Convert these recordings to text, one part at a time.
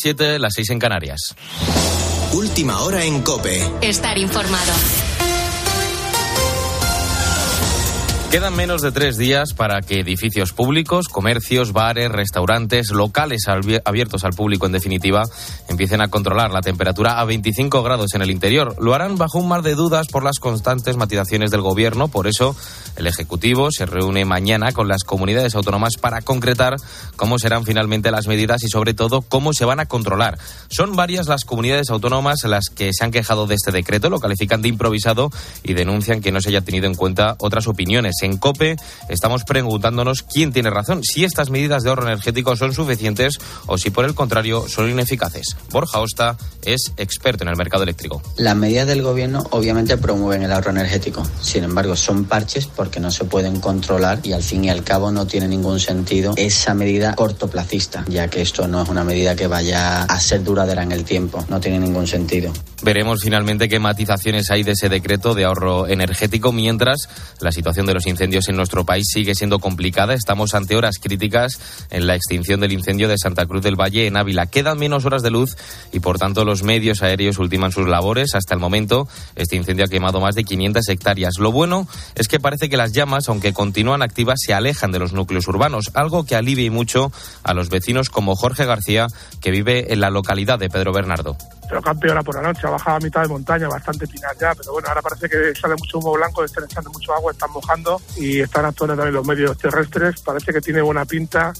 7, las 6 en Canarias. Última hora en Cope. Estar informado. Quedan menos de tres días para que edificios públicos, comercios, bares, restaurantes, locales abiertos al público en definitiva, empiecen a controlar la temperatura a 25 grados en el interior. Lo harán bajo un mar de dudas por las constantes matizaciones del gobierno. Por eso, el Ejecutivo se reúne mañana con las comunidades autónomas para concretar cómo serán finalmente las medidas y, sobre todo, cómo se van a controlar. Son varias las comunidades autónomas las que se han quejado de este decreto, lo califican de improvisado y denuncian que no se haya tenido en cuenta otras opiniones en COPE estamos preguntándonos quién tiene razón, si estas medidas de ahorro energético son suficientes o si por el contrario son ineficaces. Borja Osta es experto en el mercado eléctrico. Las medidas del gobierno obviamente promueven el ahorro energético, sin embargo son parches porque no se pueden controlar y al fin y al cabo no tiene ningún sentido esa medida cortoplacista, ya que esto no es una medida que vaya a ser duradera en el tiempo, no tiene ningún sentido. Veremos finalmente qué matizaciones hay de ese decreto de ahorro energético mientras la situación de los incendios en nuestro país sigue siendo complicada. Estamos ante horas críticas en la extinción del incendio de Santa Cruz del Valle en Ávila. Quedan menos horas de luz y por tanto los medios aéreos ultiman sus labores. Hasta el momento este incendio ha quemado más de 500 hectáreas. Lo bueno es que parece que las llamas, aunque continúan activas, se alejan de los núcleos urbanos, algo que alivia mucho a los vecinos como Jorge García, que vive en la localidad de Pedro Bernardo pero empeorado por la noche, ha bajado a mitad de montaña, bastante pinar ya, pero bueno, ahora parece que sale mucho humo blanco, están echando mucho agua, están mojando y están actuando también los medios terrestres, parece que tiene buena pinta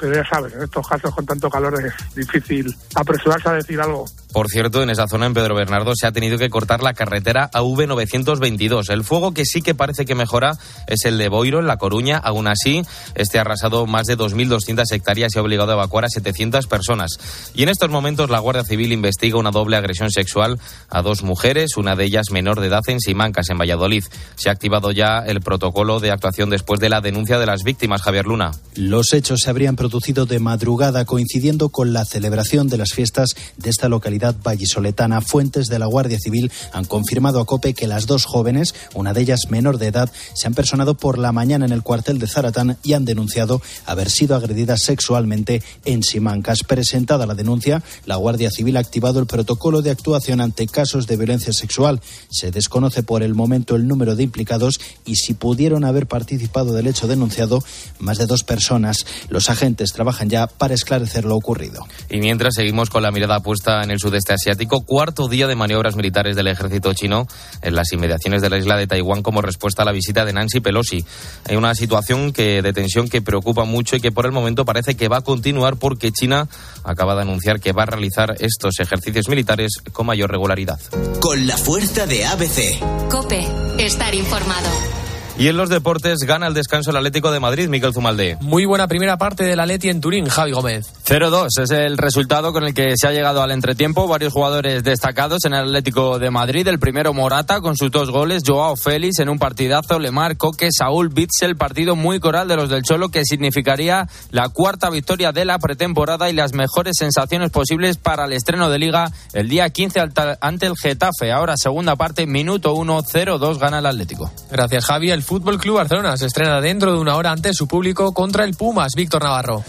pero ya sabes, en estos casos con tanto calor es difícil apresurarse a decir algo. Por cierto, en esa zona, en Pedro Bernardo, se ha tenido que cortar la carretera AV922. El fuego que sí que parece que mejora es el de Boiro, en La Coruña. Aún así, este ha arrasado más de 2.200 hectáreas y ha obligado a evacuar a 700 personas. Y en estos momentos, la Guardia Civil investiga una doble agresión sexual a dos mujeres, una de ellas menor de edad en Simancas, en Valladolid. Se ha activado ya el protocolo de actuación después de la denuncia de las víctimas, Javier Luna. Los hechos se habrían producido de madrugada, coincidiendo con la celebración de las fiestas de esta localidad vallisoletana. Fuentes de la Guardia Civil han confirmado a COPE que las dos jóvenes, una de ellas menor de edad, se han personado por la mañana en el cuartel de Zaratán y han denunciado haber sido agredidas sexualmente en Simancas. Presentada la denuncia, la Guardia Civil ha activado el protocolo de actuación ante casos de violencia sexual. Se desconoce por el momento el número de implicados y si pudieron haber participado del hecho denunciado más de dos personas. Los agentes trabajan ya para esclarecer lo ocurrido. Y mientras seguimos con la mirada puesta en el sudeste asiático, cuarto día de maniobras militares del ejército chino en las inmediaciones de la isla de Taiwán como respuesta a la visita de Nancy Pelosi. Hay una situación que, de tensión que preocupa mucho y que por el momento parece que va a continuar porque China acaba de anunciar que va a realizar estos ejercicios militares con mayor regularidad. Con la fuerza de ABC. Cope, estar informado. Y en los deportes gana el descanso el Atlético de Madrid, Miguel Zumalde. Muy buena primera parte del Atleti en Turín, Javi Gómez. 0-2 es el resultado con el que se ha llegado al entretiempo. Varios jugadores destacados en el Atlético de Madrid. El primero Morata con sus dos goles. Joao Félix en un partidazo. Lemar, Coque, Saúl Bitzel. Partido muy coral de los del Cholo que significaría la cuarta victoria de la pretemporada y las mejores sensaciones posibles para el estreno de Liga el día 15 ante el Getafe. Ahora segunda parte, minuto 1, 0-2 gana el Atlético. Gracias Javi. El Fútbol Club Barcelona se estrena dentro de una hora ante su público contra el Pumas. Víctor Navarro.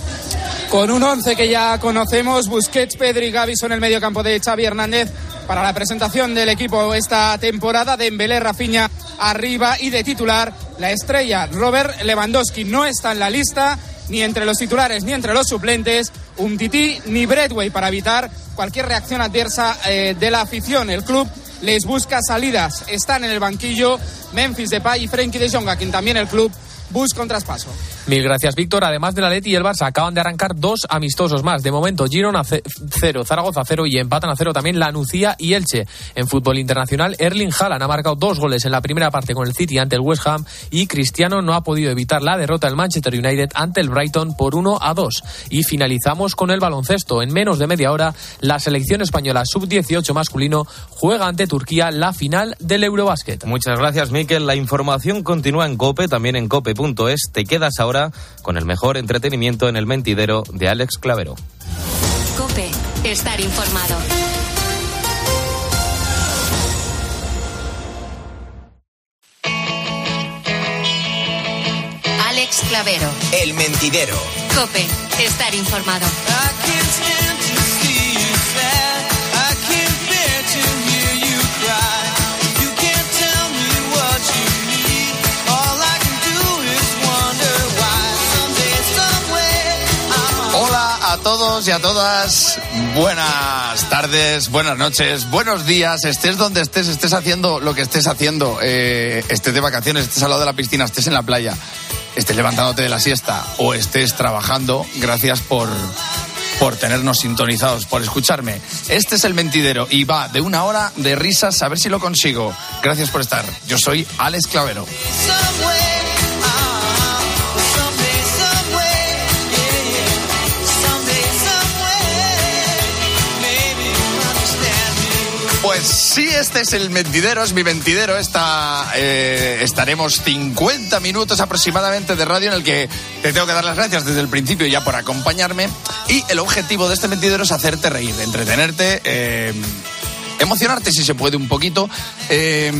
Con un once que ya conocemos, Busquets, Pedri y Gavi son el medio campo de Xavi Hernández para la presentación del equipo esta temporada. Dembélé, Rafinha arriba y de titular la estrella Robert Lewandowski no está en la lista ni entre los titulares ni entre los suplentes. Un tití ni Bradway para evitar cualquier reacción adversa eh, de la afición. El club les busca salidas. Están en el banquillo Memphis Depay y Frenkie de Jong, a quien también el club busca un traspaso. Mil gracias, Víctor. Además de la Leti y el Barça acaban de arrancar dos amistosos más. De momento, Girona 0, Zaragoza 0 y empatan a 0 también la Nucía y Elche. En fútbol internacional, Erling Haaland ha marcado dos goles en la primera parte con el City ante el West Ham y Cristiano no ha podido evitar la derrota del Manchester United ante el Brighton por 1 a 2. Y finalizamos con el baloncesto. En menos de media hora, la selección española sub-18 masculino juega ante Turquía la final del Eurobásquet. Muchas gracias, Miquel. La información continúa en COPE, también en COPE.es. Te quedas ahora con el mejor entretenimiento en el mentidero de Alex Clavero. Cope, estar informado. Alex Clavero. El mentidero. Cope, estar informado. Y a todas, buenas tardes, buenas noches, buenos días, estés donde estés, estés haciendo lo que estés haciendo, eh, estés de vacaciones, estés al lado de la piscina, estés en la playa, estés levantándote de la siesta o estés trabajando, gracias por, por tenernos sintonizados, por escucharme. Este es el mentidero y va de una hora de risas a ver si lo consigo. Gracias por estar. Yo soy Alex Clavero. Sí, este es el mentidero, es mi mentidero. Esta, eh, estaremos 50 minutos aproximadamente de radio en el que te tengo que dar las gracias desde el principio ya por acompañarme. Y el objetivo de este mentidero es hacerte reír, entretenerte, eh, emocionarte si se puede un poquito. eh,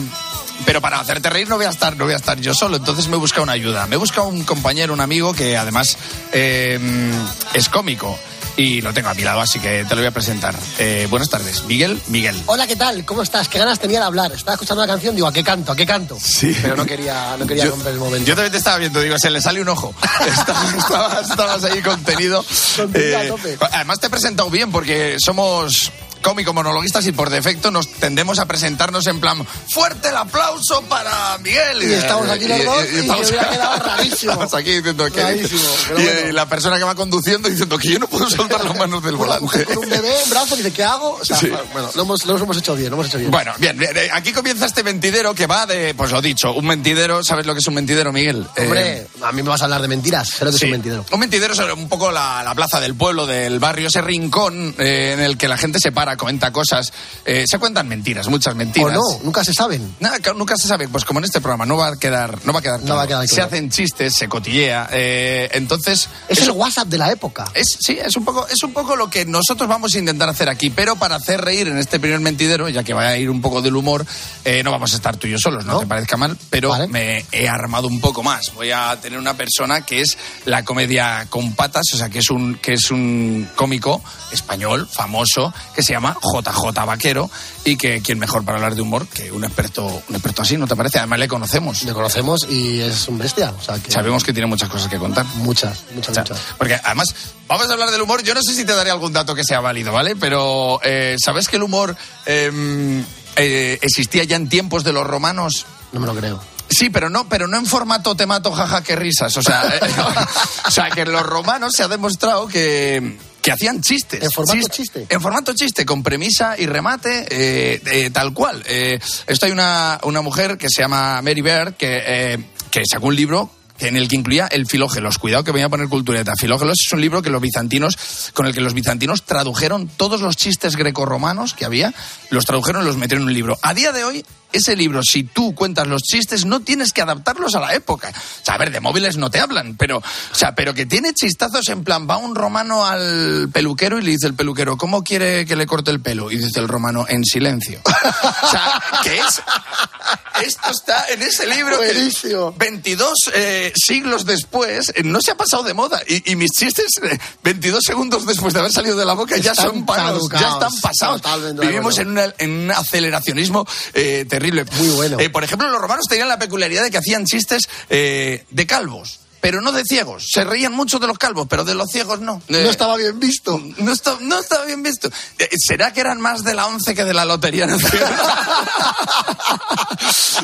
pero para hacerte reír no voy a estar, no voy a estar yo solo. Entonces me he buscado una ayuda. Me he buscado un compañero, un amigo que además es cómico. Y lo tengo a mi lado, así que te lo voy a presentar. Eh, buenas tardes, Miguel. Miguel. Hola, ¿qué tal? ¿Cómo estás? ¿Qué ganas tenía de hablar? Estaba escuchando la canción, digo, ¿a qué canto? ¿A qué canto? Sí. Pero no quería, no quería Yo- romper el momento. Yo también te estaba viendo, digo, se le sale un ojo. Estabas, estabas- estabas ahí contenido. Contenido a Eh, tope. además te he presentado bien porque somos cómico monologuistas y por defecto nos tendemos a presentarnos en plan fuerte el aplauso para Miguel Y estamos aquí los dos y hubiera quedado rarísimo. estamos aquí diciendo que Rarísimo, pero y, bueno. eh, la persona que va conduciendo diciendo que yo no puedo soltar las manos del volante con un bebé en brazos y dice, ¿qué hago? O sea, Sí. bueno, lo hemos, lo hemos hecho bien, lo hemos hecho bien. Bueno, bien, bien, eh, aquí comienza este mentidero que va de, pues lo dicho, un mentidero, ¿sabes lo que es un mentidero, Miguel? Eh, Hombre, a mí me vas a hablar de mentiras, lo que Sí. es un mentidero. Un mentidero es un poco la, la plaza del pueblo, del barrio, ese rincón eh, en el que la gente se para, comenta cosas. eh, se cuentan mentiras, muchas O mentiras. no, nunca se saben. Nada, claro, nunca se sabe. Pues como en este programa, no va a quedar, no va a quedar No va a claro. quedar Se claro. hacen chistes, se cotillea. eh, entonces. Es eso- el WhatsApp de la época. es, sí, es un, poco, es un poco lo que nosotros vamos a intentar hacer aquí, pero para hacer reír en este primer mentidero, ya que va a ir un poco del humor, eh, no vamos a estar tú y yo solos, no, ¿No? te parezca mal, pero Vale. me he armado un poco más. Voy a tener una persona que es la comedia con patas, o sea, que es un, que es un cómico español famoso que se llama JJ Vaquero y que quién mejor para hablar de humor que un experto, un experto así, ¿no te parece? Además le conocemos. Le conocemos y es un bestia. O sea, que Sabemos que tiene muchas cosas que contar. Muchas, muchas, O sea, muchas. porque además, vamos a hablar del humor. Yo no sé si te daré algún dato que sea válido, ¿vale? Pero, eh, ¿sabes que el humor eh, eh, existía ya en tiempos de los romanos? No me lo creo. Sí, pero no, pero no en formato te mato, jaja, qué risas. O sea, eh, o sea, que en los romanos se ha demostrado que, que hacían chistes. ¿En formato Chis- chiste? En formato chiste, con premisa y remate, eh, eh, tal cual. Eh, esto hay una, una mujer que se llama Mary Beard que, eh, que sacó un libro en el que incluía el Filógelos. Cuidado que voy a poner cultureta. Filógelos es un libro que los bizantinos, con el que los bizantinos tradujeron todos los chistes grecorromanos que había, los tradujeron y los metieron en un libro. A día de hoy, ese libro, si tú cuentas los chistes, no tienes que adaptarlos a la época. O sea, a ver, de móviles no te hablan, pero, o sea, pero que tiene chistazos en plan, va un romano al peluquero y le dice el peluquero, ¿cómo quiere que le corte el pelo? Y dice el romano, en silencio. O sea, que es, esto está en ese libro que Buenísimo. 22 eh, siglos después eh, no se ha pasado de moda y, y mis chistes eh, 22 segundos después de haber salido de la boca ya son palos, ya están pasados. Vivimos en, una- en un aceleracionismo eh, terrible. Muy bueno. Eh, por ejemplo, los romanos tenían la peculiaridad de que hacían chistes eh, de calvos. Pero no de ciegos. Se reían mucho de los calvos, pero de los ciegos no. Eh, No estaba bien visto. no está, no está bien visto. Eh, ¿Será que eran más de la once que de la Lotería Nacional?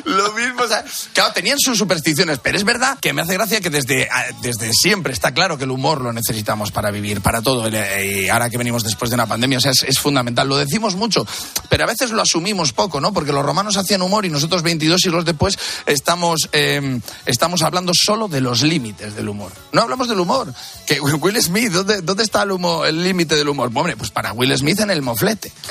Lo mismo, o sea, claro, tenían sus supersticiones, pero es verdad que me hace gracia que desde, ah, desde siempre está claro que el humor lo necesitamos para vivir, para todo. eh, Y ahora que venimos después de una pandemia, o sea, es, es fundamental. Lo decimos mucho, pero a veces lo asumimos poco, ¿no? Porque los romanos hacían humor y nosotros 22 siglos después estamos, eh, estamos hablando solo de los límites del humor. No hablamos del humor. Que Will Smith, ¿dónde, dónde está el, humo- el límite del humor? Hombre, pues para Will Smith en el moflete.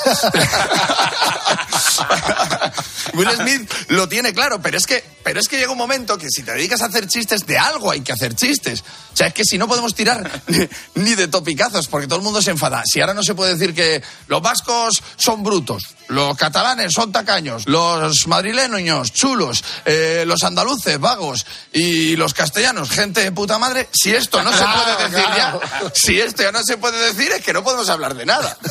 Will Smith lo tiene claro, pero es que, pero es que llega un momento que si te dedicas a hacer chistes, de algo hay que hacer chistes. O sea, es que si no podemos tirar ni, de topicazos, porque todo el mundo se enfada. Si ahora no se puede decir que los vascos son brutos, los catalanes son tacaños, los madrileños chulos, eh, los andaluces vagos y los castellanos gente de puta madre, si esto no se puede decir claro. ya, si esto ya no se puede decir es que no podemos hablar de nada.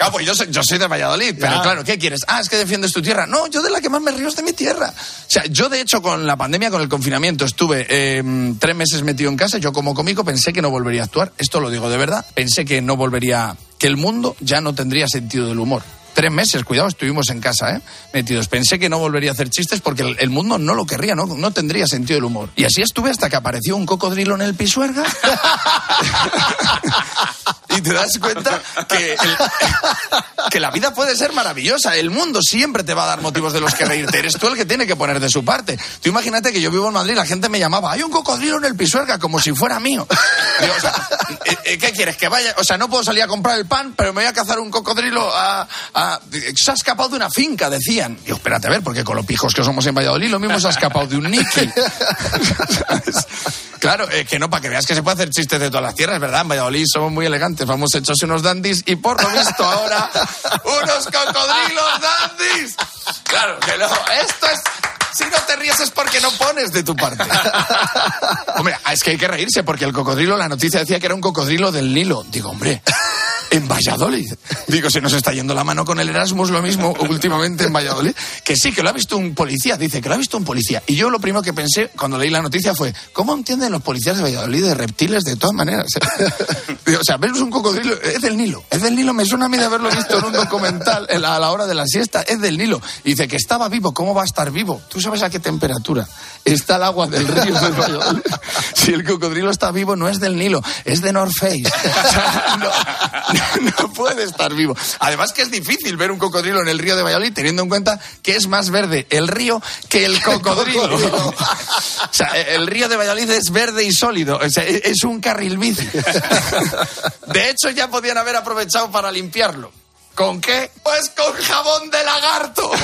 Claro, pues yo soy, yo soy de Valladolid, pero Ya. claro, ¿qué quieres? Ah, es que defiendes tu tierra. tierra. No, yo de la que más me río es de mi tierra. O sea, yo de hecho con la pandemia, con el confinamiento, estuve eh, tres meses metido en casa. Yo como cómico pensé que no volvería a actuar. Esto lo digo de verdad. Pensé que no volvería, que el mundo ya no tendría sentido del humor. Tres meses, cuidado, estuvimos en casa, ¿eh? Metidos. Pensé que no volvería a hacer chistes porque el, el mundo no lo querría, ¿no? No tendría sentido del humor. Y así estuve hasta que apareció un cocodrilo en el pisuerga. y te das cuenta que, el- que la vida puede ser maravillosa. El mundo siempre te va a dar motivos de los que reírte. Eres tú el que tiene que poner de su parte. Tú imagínate que yo vivo en Madrid, la gente me llamaba, hay un cocodrilo en el pisuerga, como si fuera mío. O sea, ¿eh, eh, ¿Qué quieres? Que vaya. O sea, no puedo salir a comprar el pan, pero me voy a cazar un cocodrilo a- se ha escapado de una finca, decían. Digo, espérate a ver, porque con los pijos que somos en Valladolid, lo mismo se ha escapado de un Nicky. Claro, que no, para que veas que se puede hacer chistes de todas las tierras, ¿verdad? En Valladolid somos muy elegantes, vamos hechos unos dandis y por lo visto ahora unos cocodrilos dandis. Claro, que no, esto es... Si no te ríes es porque no pones de tu parte. Hombre, es que hay que reírse porque el cocodrilo, la noticia decía que era un cocodrilo del Nilo. Digo, hombre, en Valladolid. Digo, se nos está yendo la mano con el Erasmus lo mismo últimamente en Valladolid. Que sí, que lo ha visto un policía. Dice que lo ha visto un policía. Y yo lo primero que pensé cuando leí la noticia fue, ¿cómo entienden los policías de Valladolid de reptiles de todas maneras? O sea, vemos un cocodrilo, es del Nilo. Es del Nilo, me suena a mí de haberlo visto en un documental a la hora de la siesta. Es del Nilo. Y dice que estaba vivo. ¿Cómo va a estar vivo? ¿Tú sabes a qué temperatura está el agua del río de? Si el cocodrilo está vivo, no es del Nilo, es de North Face. O sea, no, no puede estar vivo. Además que es difícil ver un cocodrilo en el río de Valladolid teniendo en cuenta que es más verde el río que el cocodrilo. o sea, el río de Valladolid es verde y sólido. O sea, e-, es un carril bici. De hecho, ya podían haber aprovechado para limpiarlo. ¿Con qué? Pues con jabón de lagarto. Me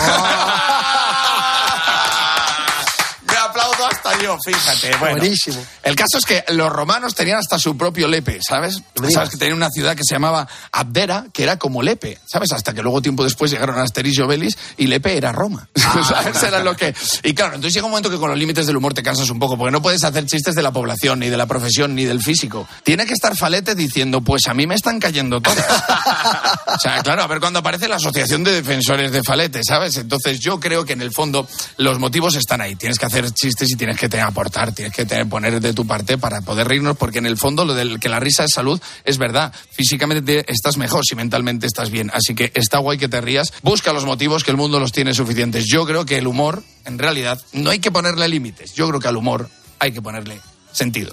yo, fíjate. Bueno, Buenísimo. El caso es que los romanos tenían hasta su propio Lepe, ¿sabes? Sabes que tenían una ciudad que se llamaba Abdera, que era como Lepe, ¿sabes? Hasta que luego tiempo después llegaron Asterix y Obelix y Lepe era Roma. ¿Sabes? Era lo que... Y claro, entonces llega un momento que con los límites del humor te cansas un poco, porque no puedes hacer chistes de la población, ni de la profesión, ni del físico. Tiene que estar Falete diciendo, pues a mí me están cayendo todas. O sea, claro, a ver cuando aparece la Asociación de Defensores de Falete, ¿sabes? Entonces yo creo que en el fondo los motivos están ahí. Tienes que hacer chistes y tienes que te- aportar, tienes que te- poner de tu parte para poder reírnos, porque en el fondo lo del que la risa es salud es verdad. Físicamente te- estás mejor si mentalmente estás bien. Así que está guay que te rías. Busca los motivos que el mundo los tiene suficientes. Yo creo que el humor, en realidad, no hay que ponerle límites. Yo creo que al humor hay que ponerle sentido.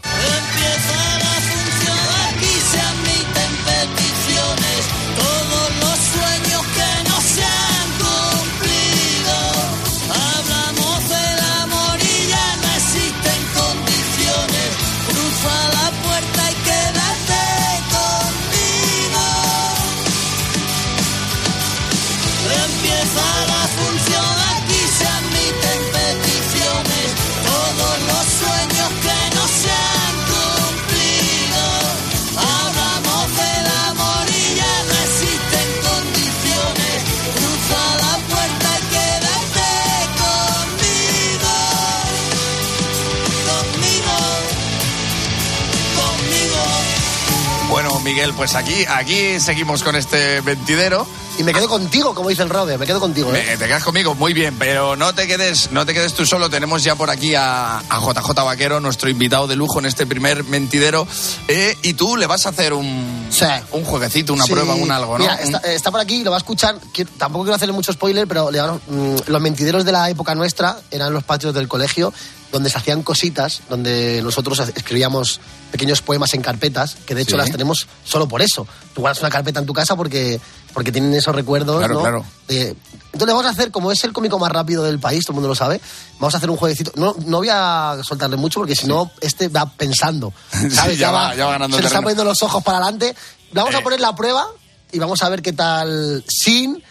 Miguel, pues aquí, aquí seguimos con este mentidero. Y me quedo contigo, como dice el Robert, me quedo contigo. ¿eh? Me- te quedas conmigo, muy bien, pero no te quedes, no te quedes tú solo. Tenemos ya por aquí a, a JJ Vaquero, nuestro invitado de lujo en este primer mentidero. eh, y tú le vas a hacer un, un jueguecito, una Sí. prueba, un algo, ¿no? Mira, está, está por aquí, lo va a escuchar. Quiero- tampoco quiero hacerle mucho spoiler, pero mm, los mentideros de la época nuestra eran los patios del colegio donde se hacían cositas, donde nosotros escribíamos pequeños poemas en carpetas, que de hecho Sí. las tenemos solo por eso. Tú guardas una carpeta en tu casa porque, porque tienen esos recuerdos. Claro, ¿no? claro. Eh, entonces vamos a hacer, como es el cómico más rápido del país, todo el mundo lo sabe, vamos a hacer un jueguecito. No, no voy a soltarle mucho porque si no, este va pensando. ¿sabes? Sí, ya va- ya va ganando Se le terreno. poniendo los ojos para adelante. Vamos Eh. a poner la prueba y vamos a ver qué tal sin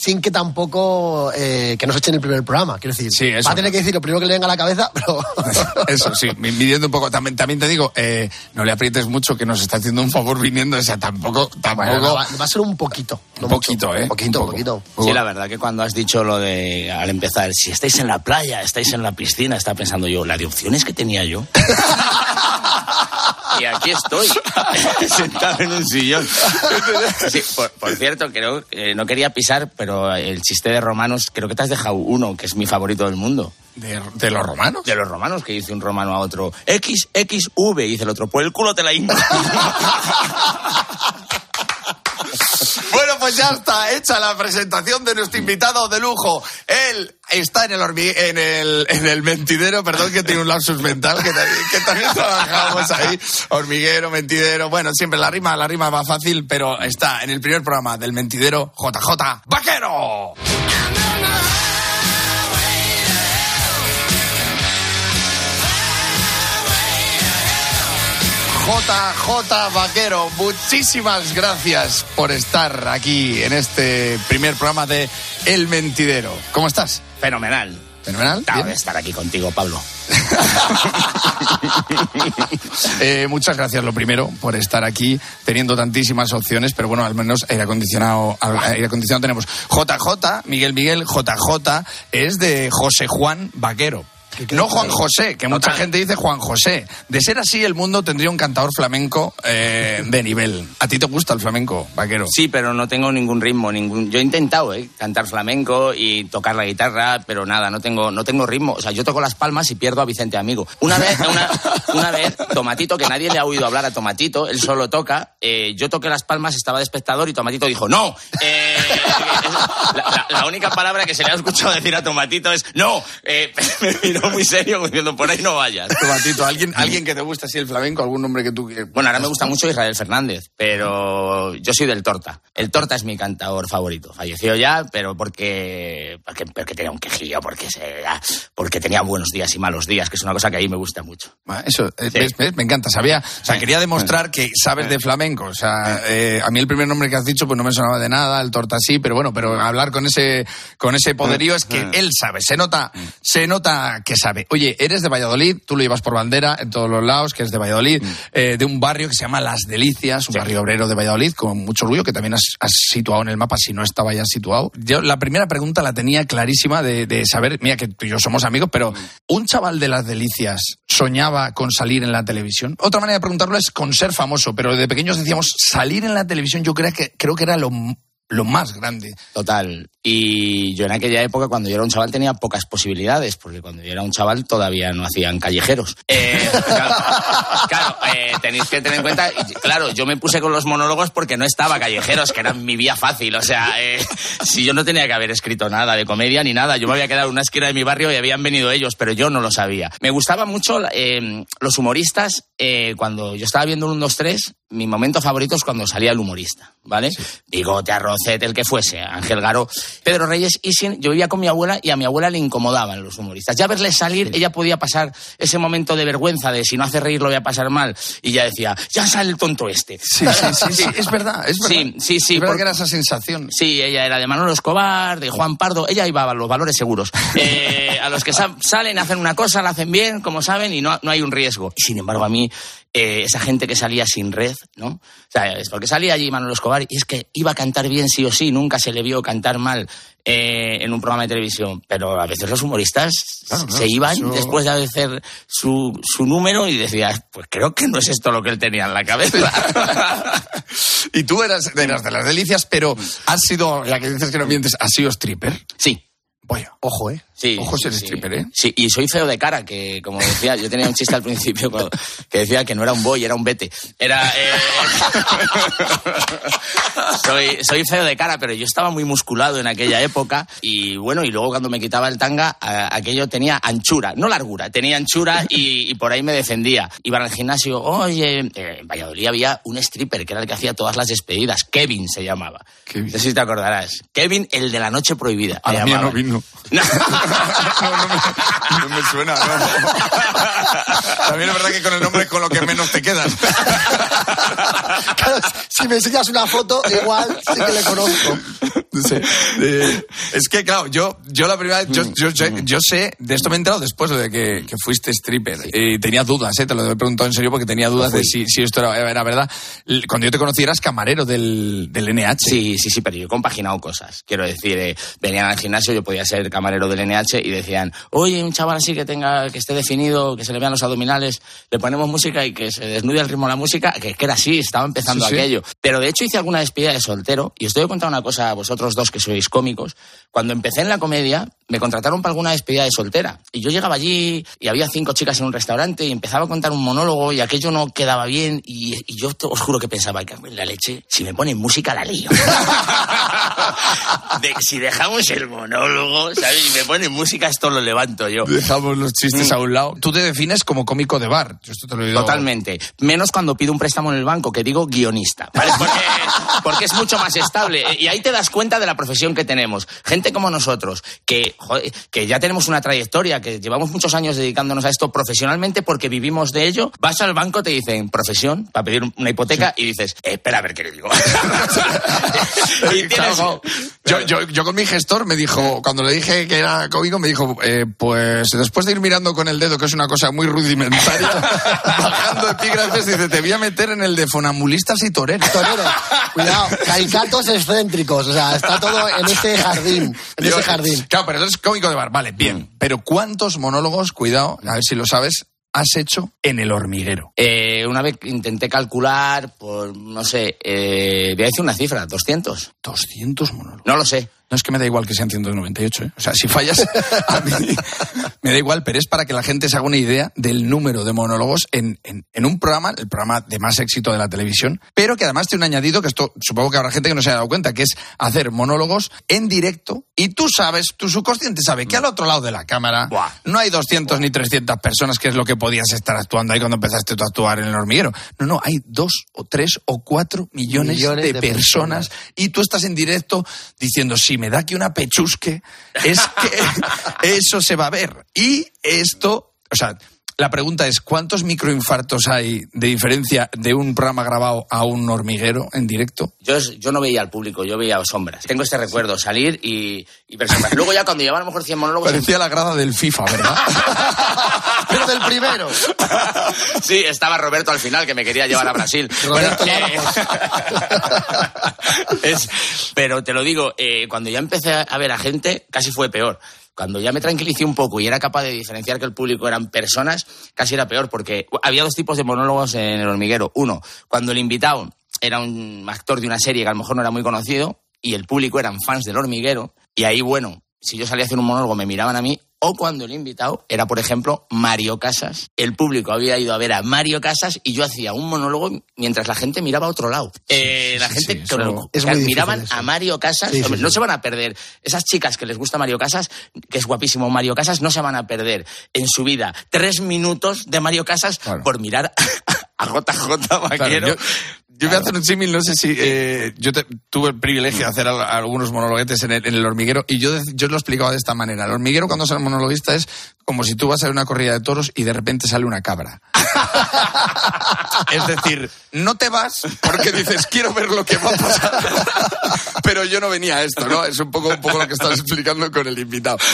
sin que tampoco eh, que nos echen el primer programa. Quiero decir, Sí, eso. va a tener que decir lo primero que le venga a la cabeza, pero Eso sí, mi- midiendo un poco. También, también te digo, eh, no le aprietes mucho que nos está haciendo un favor viniendo. O sea, tampoco, tampoco. Bueno, va, va a ser un poquito. un poquito, ¿eh? Un poquito, Un un poquito. Sí, la verdad que cuando has dicho lo de al empezar, si estáis en la playa, estáis en la piscina, está pensando yo, la de opciones que tenía yo. y aquí estoy, sentado en un sillón. Sí, por, por cierto, creo que no quería pisar, pero el chiste de romanos, creo que te has dejado uno, que es mi favorito del mundo. ¿De, de los romanos? De los romanos, que dice un romano a otro, X, X, V, y dice el otro, pues el culo te la hinco. Pues ya está hecha la presentación de nuestro invitado de lujo. Él está en el, en en el mentidero, perdón que tiene un lapsus mental, que también, que también trabajamos ahí. Hormiguero, mentidero, bueno, siempre la rima, la rima va fácil, pero está en el primer programa del mentidero, JJ Vaquero. JJ Vaquero, muchísimas gracias por estar aquí en este primer programa de El Mentidero. ¿Cómo estás? Fenomenal. ¿Fenomenal? De estar aquí contigo, Pablo. Eh, muchas gracias, lo primero, por estar aquí teniendo tantísimas opciones, pero bueno, al menos aire acondicionado, aire acondicionado tenemos. JJ, Miguel Miguel, JJ, es de José Juan Vaquero. No Juan José, que mucha gente dice Juan José. De ser así, el mundo tendría un cantador flamenco eh, de nivel. ¿A ti te gusta el flamenco, Vaquero? Sí, pero no tengo ningún ritmo, ningún. Yo he intentado, ¿eh? cantar flamenco y tocar la guitarra, pero nada, no tengo, no tengo ritmo. O sea, yo toco las palmas y pierdo a Vicente Amigo. Una vez, una, una vez, Tomatito, que nadie le ha oído hablar a Tomatito, él solo toca. eh, yo toqué las palmas, estaba de espectador y Tomatito dijo no. Eh, la, la- la única palabra que se le ha escuchado decir a Tomatito es no. Me miró muy serio diciendo por ahí no vayas. Tomatito, ¿alguien, alguien que te gusta así el flamenco, algún nombre que tú... Bueno, ahora me gusta mucho Israel Fernández, pero yo soy del Torta. El Torta es mi cantador favorito. Falleció ya, pero porque porque, porque tenía un quejillo, porque se, ah, porque tenía buenos días y malos días, que es una cosa que a mí me gusta mucho. Ah, Eso, eh, ves, ves, me encanta. Sabía, o sea, quería demostrar que sabes de flamenco. O sea, eh, a mí el primer nombre que has dicho, pues no me sonaba de nada, el torta sí, pero bueno, pero hablar con ese, con ese poderío es que él sabe, se nota, se nota que sabe. Oye, eres de Valladolid, tú lo llevas por bandera en todos los lados, que es de Valladolid, eh, de un barrio que se llama Las Delicias, un barrio obrero de Valladolid, con mucho orgullo, que también has, has situado en el mapa, si no estaba ya situado. Yo la primera pregunta la tenía clarísima de, de saber, mira que tú y yo somos amigos, pero un chaval de Las Delicias soñaba con salir en la televisión. Otra manera de preguntarlo es con ser famoso, pero de pequeños decíamos salir en la televisión, yo creo que, creo que era lo, lo más grande. Total. Y yo en aquella época, cuando yo era un chaval, tenía pocas posibilidades, porque cuando yo era un chaval todavía no hacían callejeros. Eh, claro, claro, eh, tenéis que tener en cuenta, claro, yo me puse con los monólogos porque no estaba callejeros, que era mi vía fácil. O sea, eh, si yo no tenía que haber escrito nada de comedia ni nada, yo me había quedado en una esquina de mi barrio y habían venido ellos, pero yo no lo sabía. Me gustaban mucho eh, los humoristas. eh, cuando yo estaba viendo un 1, 2, 3, mi momento favorito es cuando salía el humorista, ¿vale? Bigote, El que fuese, Ángel Garo, Pedro Reyes y sin, yo vivía con mi abuela y a mi abuela le incomodaban los humoristas. Ya verles salir, ella podía pasar ese momento de vergüenza de si no hace reír lo voy a pasar mal y ya decía, ya sale el tonto este. Sí, sí, sí, es verdad, es verdad. Sí, sí, sí. Es verdad por- que era esa sensación. Sí, ella era de Manolo Escobar, de Juan Pardo, ella iba a los valores seguros. Eh, a los que sa- salen, hacen una cosa, la hacen bien, como saben, y no, no hay un riesgo. Y sin embargo, a mí, eh, esa gente que salía sin red, ¿no? O sea, es porque salía allí Manolo Escobar y es que iba a cantar bien sí o sí, nunca se le vio cantar mal eh, en un programa de televisión. Pero a veces los humoristas Claro, se iban eso- después de hacer su, su número y decías, pues creo que no es esto lo que él tenía en la cabeza. y tú eras, eras de las delicias, pero has sido, ya que dices que no mientes, has sido stripper. Sí. Vaya, ojo, ¿eh? Sí, Ojo ser sí. stripper, ¿eh? Sí, y soy feo de cara, que como decía, yo tenía un chiste al principio cuando- que decía que no era un boy, era un vete. Era. eh, soy, soy feo de cara, pero yo estaba muy musculado en aquella época. Y bueno, y luego cuando me quitaba el tanga, a- aquello tenía anchura, no largura, tenía anchura y, y por ahí me defendía. Iba al gimnasio, oye, en Valladolid había un stripper que era el que hacía todas las despedidas, Kevin se llamaba. No sé si te acordarás. Kevin, el de la noche prohibida. A la mía no vino. No. No me suena, no. También es verdad que con el nombre es con lo que menos te quedas. Claro, si me enseñas una foto, igual sí que le conozco. Sí. Eh, es que, claro, yo, yo la primera vez, yo, yo, yo, yo sé, de esto me he enterado después de que, que fuiste stripper. Y tenía dudas, ¿eh? te lo he preguntado en serio porque tenía dudas de si, si esto era, era verdad. Cuando yo te conocí eras camarero del, del NH. Sí, sí, sí, pero yo he compaginado cosas. Quiero decir, eh, venían al gimnasio, yo podía ser camarero del NH y decían, oye, un chaval así que tenga, que esté definido, que se le vean los abdominales, le ponemos música y que se desnude al ritmo de la música, que, que era así, estaba empezando Sí, sí. aquello. Pero de hecho hice alguna despedida de soltero y os tengo que contar una cosa a vosotros dos que sois cómicos. Cuando empecé en la comedia, me contrataron para alguna despedida de soltera. Y yo llegaba allí y había cinco chicas en un restaurante y empezaba a contar un monólogo y aquello no quedaba bien. Y, y yo te- os juro que pensaba, que en la leche, si me ponen música la lío. De- si dejamos el monólogo, ¿sabes? Y me ponen música, esto lo levanto yo. Dejamos los chistes a un lado. Tú te defines como cómico de bar. Yo esto te lo oído. Totalmente. Menos cuando pido un préstamo en el banco, que digo guionista. ¿vale? Porque, porque es mucho más estable. Y ahí te das cuenta de la profesión que tenemos. Gente como nosotros, que, joder, que ya tenemos una trayectoria, que llevamos muchos años dedicándonos a esto profesionalmente porque vivimos de ello. Vas al banco, te dicen profesión para pedir una hipoteca y dices, eh, espera a ver qué le digo. y tienes- Claro, yo, yo, yo con mi gestor me dijo, cuando le dije que era cómico, me dijo, eh, pues después de ir mirando con el dedo, que es una cosa muy rudimentaria, bajando epígrafes, dice, te voy a meter en el de fonambulistas y toreros. Torero, cuidado, caicatos excéntricos, o sea, está todo en ese jardín, en Digo, ese jardín. Claro, pero entonces cómico de bar, vale, bien. Pero ¿cuántos monólogos, cuidado, a ver si lo sabes, has hecho en el hormiguero? Eh, una vez intenté calcular, por, no sé, eh, voy a decir una cifra, 200. 200 monólogos. No lo sé. No es que me da igual que sean 198, ¿eh? O sea, si fallas, a mí me da igual, pero es para que la gente se haga una idea del número de monólogos en, en, en un programa, el programa de más éxito de la televisión, pero que además tiene un añadido que esto supongo que habrá gente que no se haya dado cuenta, que es hacer monólogos en directo y tú sabes, tu subconsciente sabe que al otro lado de la cámara Buah. no hay 200 ni 300 personas, que es lo que podías estar actuando ahí cuando empezaste tú a actuar en el hormiguero. No, no, hay dos o tres o cuatro millones, Millones de, de personas, personas. y tú estás en directo diciendo, si me da aquí una pechusque, es que eso se va a ver. Y esto, o sea, la pregunta es, ¿cuántos microinfartos hay de diferencia de un programa grabado a un hormiguero en directo? Yo, yo no veía al público, yo veía sombras. Tengo este recuerdo, salir y, y ver sombras. Luego ya cuando llevaba a lo mejor 100 monólogos... Parecía la grada del FIFA, ¿verdad? Pero del primero. Sí, estaba Roberto al final, que me quería llevar a Brasil. Roberto Bueno, eh, es- pero te lo digo, eh, cuando ya empecé a ver a gente, casi fue peor. Cuando ya me tranquilicé un poco y era capaz de diferenciar que el público eran personas, casi era peor, porque había dos tipos de monólogos en el hormiguero. Uno, cuando el invitado era un actor de una serie que a lo mejor no era muy conocido y el público eran fans del hormiguero, y ahí, bueno, si yo salía a hacer un monólogo me miraban a mí, o cuando el invitado era, por ejemplo, Mario Casas. El público había ido a ver a Mario Casas y yo hacía un monólogo mientras la gente miraba a otro lado. Eh, la gente sí, eso que miraban a Mario Casas, Sí, no se van a perder. Esas chicas que les gusta Mario Casas, que es guapísimo Mario Casas, no se van a perder en su vida tres minutos de Mario Casas Claro. por mirar a JJ Claro, Vaquero. yo, yo voy a hacer un símil, no sé si eh, yo te- tuve el privilegio de hacer al- algunos monologuetes en el, en el hormiguero y yo, yo lo he explicado de esta manera. El hormiguero cuando sale monologuista es como si tú vas a una corrida de toros y de repente sale una cabra. es decir, no te vas porque dices quiero ver lo que va a pasar. Pero yo no venía a esto, ¿no? Es un poco, un poco lo que estás explicando con el invitado.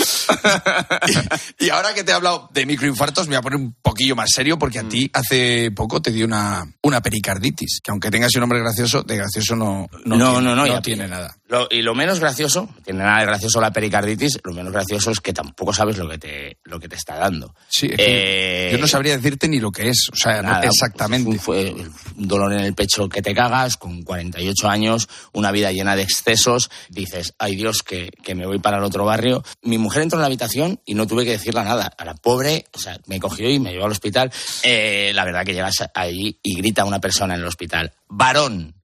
Y, y ahora que te he hablado de microinfartos, me voy a poner un poquillo más serio porque a ti hace poco te dio una, una pericarditis, que aunque tengas un nombre gracioso, de gracioso no, no, No, tiene, no, no, ya- tiene nada. Lo- y lo menos gracioso, no tiene nada de gracioso la pericarditis, lo menos gracioso es que tampoco sabes lo que te, lo que te está dando. Sí, es que Eh, yo no sabría decirte ni lo que es, o sea, no- Nada, exactamente. pues, fue un dolor en el pecho que te cagas, con 48 años, una vida llena de excesos. Dices, ay Dios, que, que me voy para el otro barrio. Mi mujer entró en la habitación y no tuve que decirle nada. A la pobre, o sea, me cogió y me llevó al hospital. Eh, la verdad que llegas ahí y grita una persona en el hospital, varón.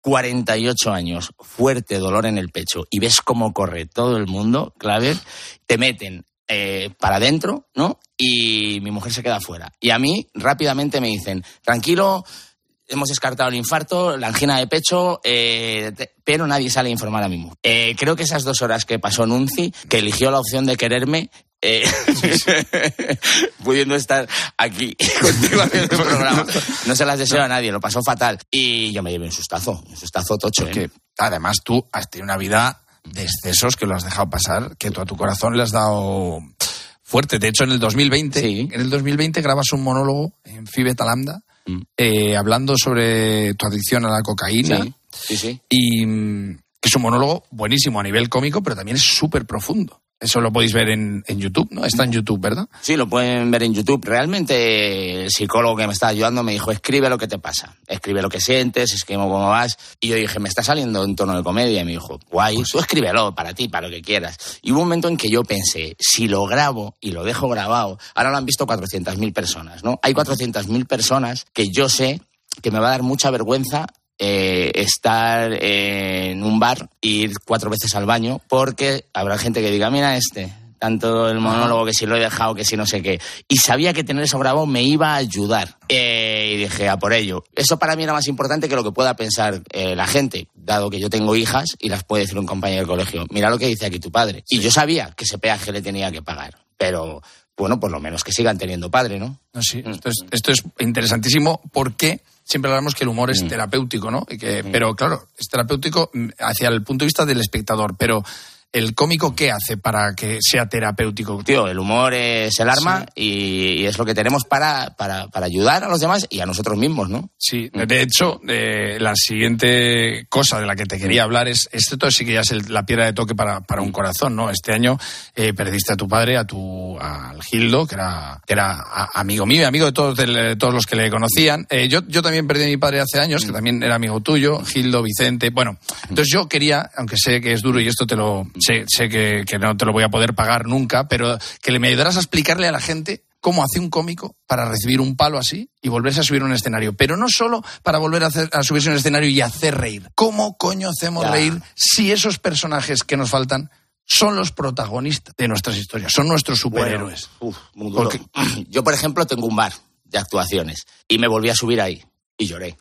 48 años, fuerte dolor en el pecho y ves cómo corre todo el mundo, clave, te meten eh, para adentro, ¿no? Y mi mujer se queda fuera. Y a mí rápidamente me dicen, tranquilo, hemos descartado el infarto, la angina de pecho, eh, pero nadie sale a informar a mi mujer. Eh, creo que esas dos horas que pasó Nunci, que eligió la opción de quererme, eh, pudiendo estar aquí contigo en el programa, no se las deseo a nadie, lo pasó fatal. Y yo me llevé un sustazo, un sustazo tocho. ¿eh? Que además tú has tenido una vida de excesos que lo has dejado pasar, que tú a tu corazón le has dado fuerte. De hecho, en el 2020, en el 2020 grabas un monólogo en Fibeta Lambda Mm. eh, hablando sobre tu adicción a la cocaína. Sí, sí, sí. Y mm, que es un monólogo buenísimo a nivel cómico, pero también es súper profundo. Eso lo podéis ver en, en YouTube, ¿no? Está en YouTube, ¿verdad? Sí, lo pueden ver en YouTube. Realmente el psicólogo que me estaba ayudando me dijo, escribe lo que te pasa, escribe lo que sientes, escribe cómo vas. Y yo dije, me está saliendo en tono de comedia. Y me dijo, guay, tú escríbelo para ti, para lo que quieras. Y hubo un momento en que yo pensé, si lo grabo y lo dejo grabado, ahora lo han visto 400.000 personas, ¿no? Hay 400.000 personas que yo sé que me va a dar mucha vergüenza eh, estar en un bar e ir cuatro veces al baño porque habrá gente que diga, mira este, tanto el monólogo que si lo he dejado, que si no sé qué. Y sabía que tener eso grabado me iba a ayudar. Eh, y dije, a por ello. Eso para mí era más importante que lo que pueda pensar eh, la gente, dado que yo tengo hijas y las puede decir un compañero del colegio. Mira lo que dice aquí tu padre. Y yo sabía que ese peaje le tenía que pagar. Pero, bueno, por lo menos que sigan teniendo padre, ¿no? Sí, esto es, esto es interesantísimo porque siempre hablamos que el humor Mm. es terapéutico, ¿no? Y que, Pero claro, es terapéutico mm, hacia el punto de vista del espectador, pero ¿el cómico qué hace para que sea terapéutico? Tío, el humor es el arma y, y es lo que tenemos para, para, para ayudar a los demás y a nosotros mismos, ¿no? Sí, de hecho, eh, la siguiente cosa de la que te quería hablar es, esto sí que ya es el- la piedra de toque para, para un corazón, ¿no? Este año eh, perdiste a tu padre, a tu, al Gildo, que era, que era amigo mío, amigo de todos, de todos los que le conocían. Eh, yo, yo también perdí a mi padre hace años, que también era amigo tuyo, Gildo, Vicente, bueno. Entonces yo quería, aunque sé que es duro y esto te lo, sé, sé que, que no te lo voy a poder pagar nunca, pero que me ayudaras a explicarle a la gente cómo hace un cómico para recibir un palo así y volverse a subir a un escenario. Pero no solo para volver a, hacer- a subirse a un escenario y hacer reír. ¿Cómo coño hacemos Ya. reír si esos personajes que nos faltan son los protagonistas de nuestras historias? Son nuestros superhéroes. Uf, muy duro. Yo, por ejemplo, tengo un bar de actuaciones y me volví a subir ahí y lloré.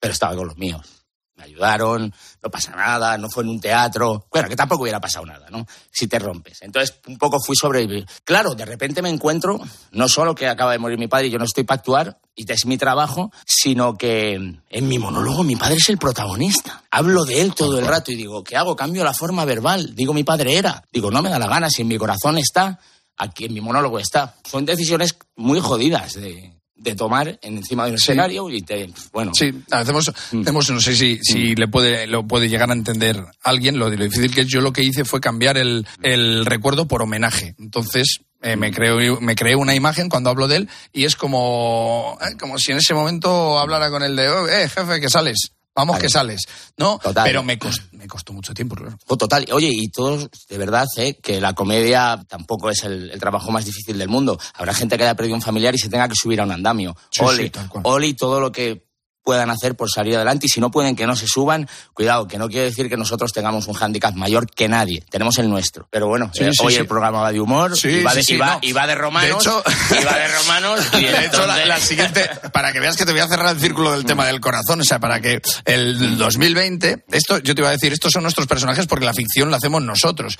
Pero estaba con los míos. Me ayudaron, no pasa nada, no fue en un teatro. Bueno, que tampoco hubiera pasado nada, ¿no? Si te rompes. Entonces, un poco fui sobrevivir. Claro, de repente me encuentro, no solo que acaba de morir mi padre y yo no estoy para actuar, y es mi trabajo, sino que en mi monólogo mi padre es el protagonista. Hablo de él todo el rato y digo, ¿qué hago? Cambio la forma verbal. Digo, mi padre era. Digo, no me da la gana, si en mi corazón está, aquí en mi monólogo está. Son decisiones muy jodidas de, de tomar en encima de un escenario y te, bueno. Sí, hacemos, hacemos no sé si, si le puede, lo puede llegar a entender alguien, lo, lo difícil que es. Yo lo que hice fue cambiar el, el recuerdo por homenaje. Entonces, eh, me, creo, me creé una imagen cuando hablo de él y es como, eh, como si en ese momento hablara con el de, "Oh, eh, jefe, que sales. Vamos, que sales. No, Total. pero me costó, me costó mucho tiempo, claro. Oh, total. Oye, y todos, de verdad, ¿eh? que la comedia tampoco es el, el trabajo más difícil del mundo. Habrá gente que haya perdido un familiar y se tenga que subir a un andamio. Sí, Oli, sí. Oli, todo lo que puedan hacer por salir adelante y si no pueden que no se suban, cuidado, que no quiere decir que nosotros tengamos un hándicap mayor que nadie, tenemos el nuestro. Pero bueno, Sí, eh, sí, hoy sí. el programa va de humor, y, va de, sí, y va- no. y va de romanos, De hecho- y va de romanos, y De hecho, la siguiente, para que veas que te voy a cerrar el círculo del tema del corazón, o sea, para que el 2020, esto yo te iba a decir, estos son nuestros personajes porque la ficción la hacemos nosotros.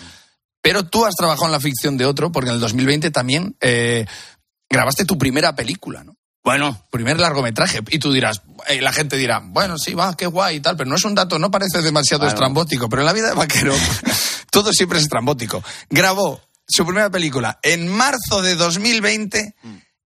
Pero tú has trabajado en la ficción de otro porque en el 2020 también eh, grabaste tu primera película, ¿no? Bueno. Primer largometraje. Y tú dirás, eh, la gente dirá, bueno, sí, va, qué guay y tal, pero no es un dato, no parece demasiado Bueno. estrambótico, pero en la vida de vaquero todo siempre es estrambótico. Grabó su primera película en marzo de 2020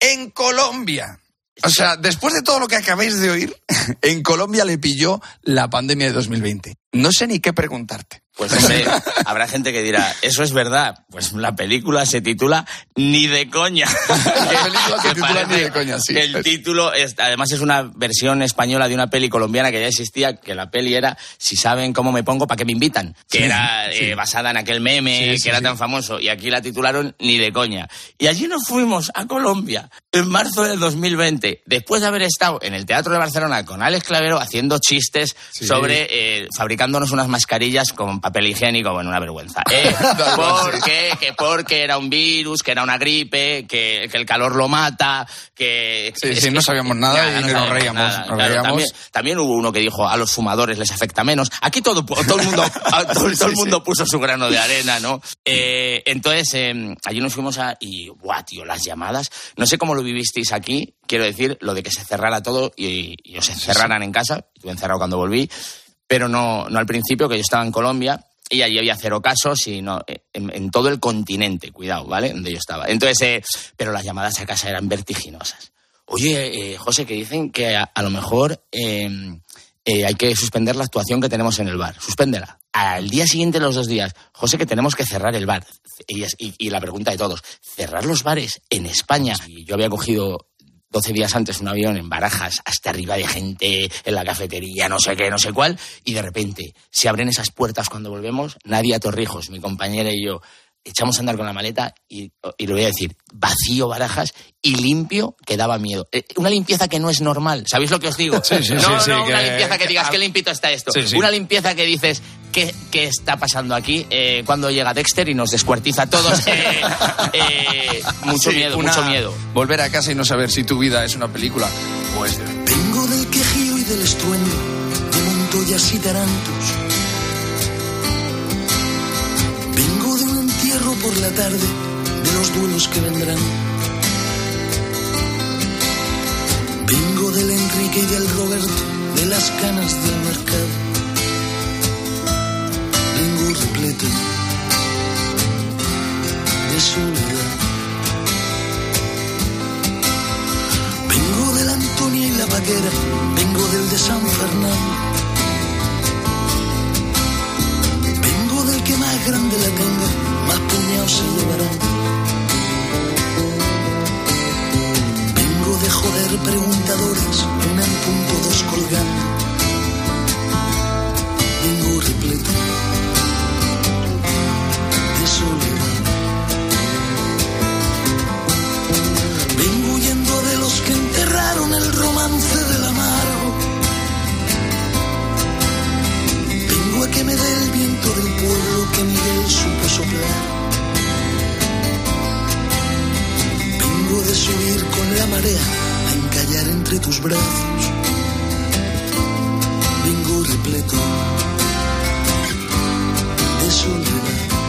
en Colombia. O sea, después de todo lo que acabáis de oír, en Colombia le pilló la pandemia de 2020. No sé ni qué preguntarte. Pues hombre, habrá gente que dirá, eso es verdad. Pues la película se titula Ni de coña. La película se titula Ni de coña, sí. El título, es, además es una versión española de una peli colombiana que ya existía, que la peli era Si saben cómo me pongo, ¿para qué me invitan? Que Sí, era sí. eh, basada en aquel meme Sí, que era tan famoso. Y aquí la titularon Ni de coña. Y allí nos fuimos a Colombia en marzo del 2020, después de haber estado en el Teatro de Barcelona con Alex Clavero haciendo chistes sobre eh, fabricándonos unas mascarillas con papel higiénico, bueno, una vergüenza. ¿eh? Porque, que porque era un virus, que era una gripe, que, que el calor lo mata, que... Sí, sí, que- no sabíamos nada y nos sabíamos reíamos, nada, nos claro, reíamos. También, también hubo uno que dijo a los fumadores les afecta menos. Aquí todo, todo el mundo, todo, todo el mundo puso su grano de arena, ¿no? Eh, entonces, eh, allí nos fuimos a... Y, guau, tío, las llamadas. No sé cómo lo vivisteis aquí, quiero decir, lo de que se cerrara todo y, y os encerraran en casa. Estuve encerrado cuando volví, pero no, no al principio, que yo estaba en Colombia. y allí había cero casos y no, eh, en, todo el continente, cuidado, ¿vale? Donde yo estaba. Entonces, eh, pero las llamadas a casa eran vertiginosas. Oye, eh, José, que dicen que a, lo mejor eh, eh, hay que suspender la actuación que tenemos en el bar. Suspéndela. Al día siguiente, los dos días, José, que tenemos que cerrar el bar. Y- y la pregunta de todos, ¿cerrar los bares en España? Y yo había cogido 12 días antes un avión en Barajas, hasta arriba de gente, en la cafetería, no sé qué, no sé cuál, y de repente se abren esas puertas cuando volvemos, Nadia Torrijos, mi compañera y yo, echamos a andar con la maleta y, y lo voy a decir, vacío Barajas y limpio que daba miedo. Eh, una limpieza que no es normal, ¿sabéis lo que os digo? Sí, sí, no, sí, no, sí, una que- limpieza que digas, que- qué limpito está esto. Sí, sí. Una limpieza que dices, ¿qué, qué está pasando aquí? Eh, cuando llega Dexter y nos descuartiza a todos. Eh, eh, mucho Sí, miedo, una- mucho miedo. Volver a casa y no saber si tu vida es una película pues Vengo del quejío y del estruendo, de Montoyas y Tarantos. Por la tarde, de los duelos que vendrán. Vengo del Enrique y del Roberto, de las canas del mercado. Vengo repleto de soledad. Vengo de la Antonia y la Vaquera, vengo del de San Fernando. Vengo del que más grande la tenga, se. Vengo de joder preguntadores, una en punto, dos colgando. Vengo repleto de soledad. Vengo huyendo de los que enterraron el romance del amargo. Vengo a que me dé el viento del pueblo que Miguel supo soplar. Subir con la marea a encallar entre tus brazos. Vengo repleto de soledad.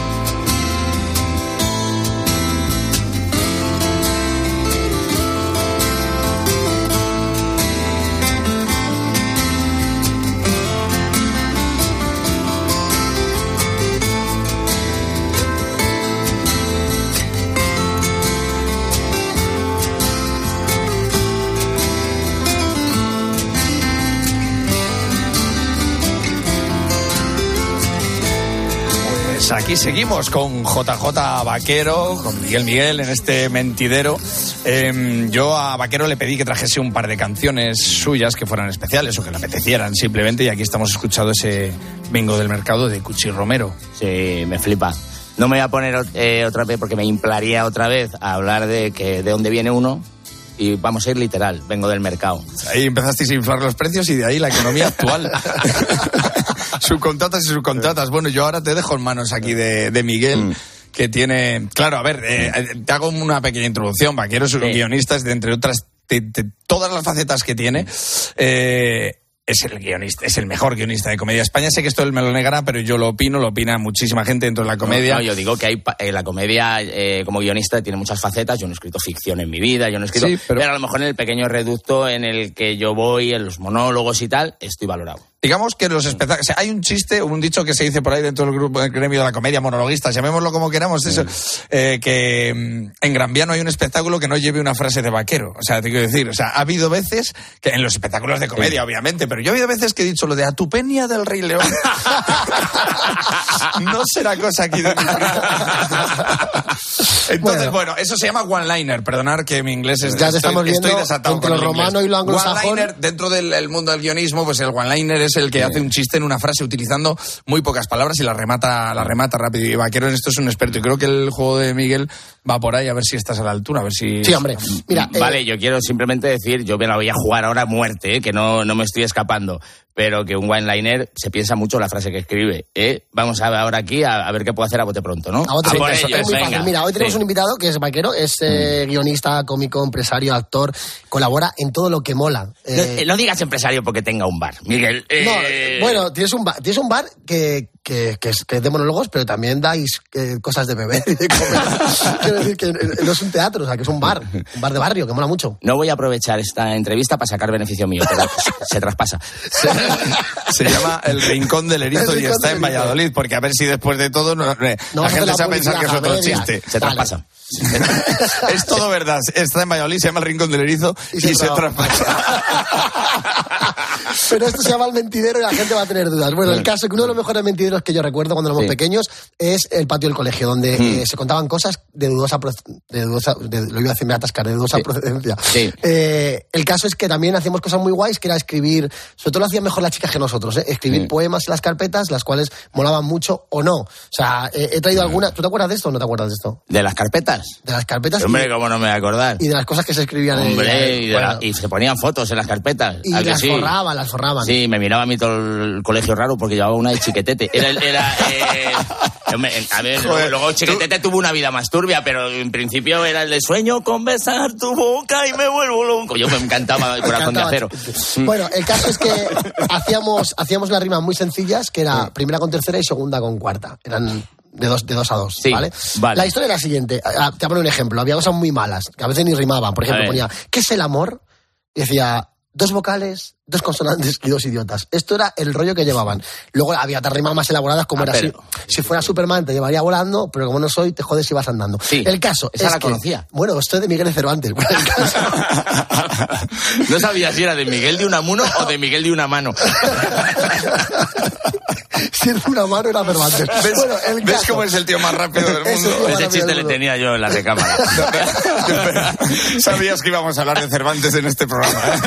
Aquí seguimos con JJ Vaquero, con Miguel Miguel en este mentidero. Eh, yo a Vaquero le pedí que trajese un par de canciones suyas que fueran especiales o que le apetecieran simplemente y aquí estamos escuchando ese bingo del mercado de Cuchi Romero. Sí, me flipa. No me voy a poner eh, otra vez porque me implaría otra vez a hablar de que de dónde viene uno y vamos a ir literal, vengo del mercado. Ahí empezasteis a inflar los precios y de ahí la economía actual. subcontratas y subcontratas. Bueno, yo ahora te dejo en manos aquí de, de Miguel. Que tiene. Claro, a ver, eh, te hago una pequeña introducción. Vaquero es un guionista, es de entre otras. de- de todas las facetas que tiene. eh, es el guionista, es el mejor guionista de comedia España. Sé que esto él me lo negará, pero yo lo opino, lo opina muchísima gente dentro de la comedia. No, yo digo que hay eh, la comedia eh, como guionista tiene muchas facetas. Yo no he escrito ficción en mi vida, yo no he escrito. Sí, pero... a lo mejor en el pequeño reducto en el que yo voy, en los monólogos y tal, estoy valorado. Digamos que los espectáculos. o sea, hay un chiste, un dicho que se dice por ahí dentro del grupo del gremio de la comedia, monologuistas, llamémoslo como queramos, eso, eh, que mm, en Gran Vía no hay un espectáculo que no lleve una frase de vaquero. O sea, te quiero decir, o sea, ha habido veces que en los espectáculos de comedia, obviamente, pero yo ha habido veces que he dicho lo de Atupenia del Rey León. no será cosa aquí de Entonces, bueno. eso se llama one-liner. Perdonar que mi inglés es. Ya te estoy, estamos viendo estoy desatado entre lo romano y lo anglosajón. One-liner, dentro del el mundo del guionismo, pues el one-liner es el que hace un chiste en una frase utilizando muy pocas palabras y la remata, la remata rápido. Y Vaquero en esto es un experto. Y creo que el juego de Miguel va por ahí a ver si estás a la altura, a ver si. Sí, hombre. Mira, eh, Vale, yo quiero simplemente decir, yo me la voy a jugar ahora a muerte, eh, que no, no me estoy escapando, pero que un one-liner se piensa mucho la frase que escribe. ¿eh? Vamos a ver ahora aquí a, a ver qué puedo hacer a bote pronto, ¿no? A bote pronto. es muy venga. fácil. Mira, hoy tenemos Sí. un invitado que es vaquero, es eh, guionista, cómico, empresario, actor, colabora en todo lo que mola. No, no digas empresario porque tenga un bar, Miguel. No, eh, bueno, tienes un bar, tienes un bar que, que, que es, que es de monólogos, pero también dais eh, cosas de beber y de comer. Quiero decir que no es un teatro, o sea, que es un bar, un bar de barrio, que mola mucho. No voy a aprovechar esta entrevista para sacar beneficio mío, pero se traspasa. Se llama El Rincón del Erizo y está en. Valladolid, porque a ver si después de todo no- eh, No la gente se va a pensar que es otro chiste. Se traspasa. es todo verdad. Está en Valladolid, se llama El Rincón del Erizo y, Y se se, traspasa. Pero esto se llama el mentidero y la gente va a tener dudas. Bueno, el caso que uno de los mejores mentideros que yo recuerdo cuando éramos Sí. pequeños es el patio del colegio, donde eh, se contaban cosas de dudosa, de dudosa de- lo iba a decir, me atascar, de dudosa procedencia. Sí. Eh, el caso es que también hacíamos cosas muy guays, que era escribir, sobre todo lo hacían mejor las chicas que nosotros, ¿eh? escribir Sí. poemas en las carpetas, las cuales molaban mucho o no. O sea, he traído alguna. ¿Tú te acuerdas de esto o no te acuerdas de esto? ¿De las carpetas? De las carpetas y- Hombre, ¿cómo no me voy a acordar? y, de las cosas que se escribían en Hombre, y, de la- bueno, y se ponían fotos en las carpetas. y ¿a que las sí? Forraban. Sí, me miraba a mí todo el colegio raro porque llevaba una de chiquetete. Era, era, eh, a ver, Joder, luego chiquetete tuvo una vida más turbia, pero en principio era el de sueño con besar tu boca y me vuelvo loco. Yo me encantaba el corazón de acero. Bueno, el caso es que hacíamos, hacíamos las rimas muy sencillas, que era primera con tercera y segunda con cuarta. Eran de dos, de dos a dos, Sí, ¿vale? vale. La historia era la siguiente. Ah, Te voy a poner un ejemplo. Había cosas muy malas, que a veces ni rimaban. Por ejemplo, ponía, ¿qué es el amor? Y decía, dos vocales, dos consonantes y dos idiotas. Esto era el rollo que llevaban. Luego había rimas más elaboradas, como Ah, era pero- así. Si fuera Superman te llevaría volando, pero como no soy, te jodes si vas andando. Sí, el caso esa es la que- conocía. Bueno, esto es de Miguel de Cervantes. No sabía si era de Miguel de Unamuno o de Miguel de una mano. si es una mano era Cervantes. ¿Ves, Bueno, el ves cómo es el tío más rápido del mundo? Ese chiste le tenía yo en la recámara. Sabías que íbamos a hablar de Cervantes en este programa. ¿eh?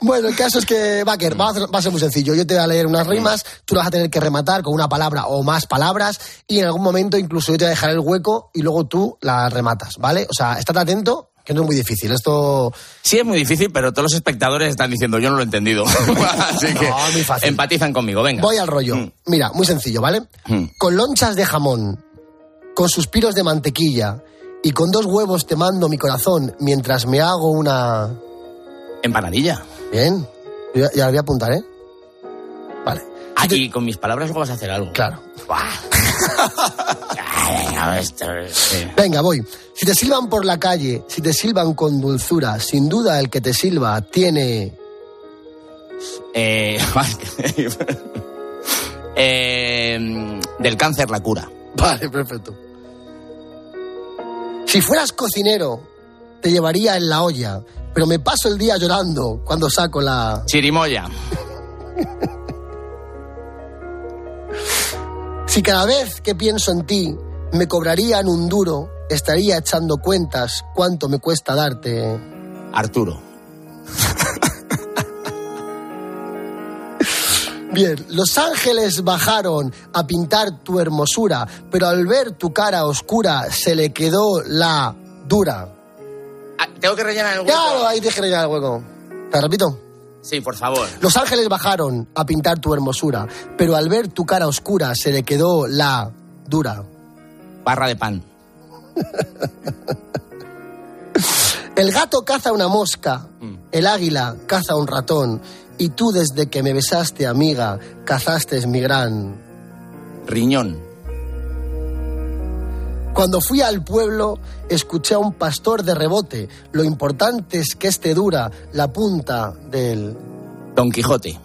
Bueno, el caso es que, Baker, va a, ser- va a ser muy sencillo. Yo te voy a leer unas rimas, tú las vas a tener que rematar con una palabra o más palabras, y en algún momento incluso yo te voy a dejar el hueco y luego tú las rematas, ¿vale? O sea, estate atento, que no es muy difícil. Esto. Sí, es muy difícil, pero todos los espectadores están diciendo, yo no lo he entendido. Así que No, muy fácil. empatizan conmigo, venga. Voy al rollo. Mm. Mira, muy sencillo, ¿vale? Mm. Con lonchas de jamón, con suspiros de mantequilla, y con dos huevos te mando mi corazón mientras me hago una. Empanadilla. Bien. Ya, voy a apuntar, ¿eh? Vale. Y con mis palabras luego vas a hacer algo. Claro. Venga, voy. Si te silban por la calle, si te silban con dulzura, sin duda el que te silba tiene... Eh, eh, del cáncer la cura. Vale, perfecto. Si fueras cocinero, te llevaría en la olla, pero me paso el día llorando cuando saco la... Chirimoya. Si cada vez que pienso en ti me cobrarían un duro, estaría echando cuentas cuánto me cuesta darte... Arturo. Bien, los ángeles bajaron a pintar tu hermosura, pero al ver tu cara oscura se le quedó la dura. Ah, Tengo que rellenar el hueco. Claro, ahí te rellenar el hueco. ¿Te repito? Sí, por favor. Los ángeles bajaron a pintar tu hermosura, pero al ver tu cara oscura se le quedó la dura. Barra de pan. El gato caza una mosca, el águila caza un ratón, y tú desde que me besaste, amiga, cazaste mi gran Riñón. Cuando fui al pueblo, escuché a un pastor de rebote. Lo importante es que este dura la punta del... Don Quijote.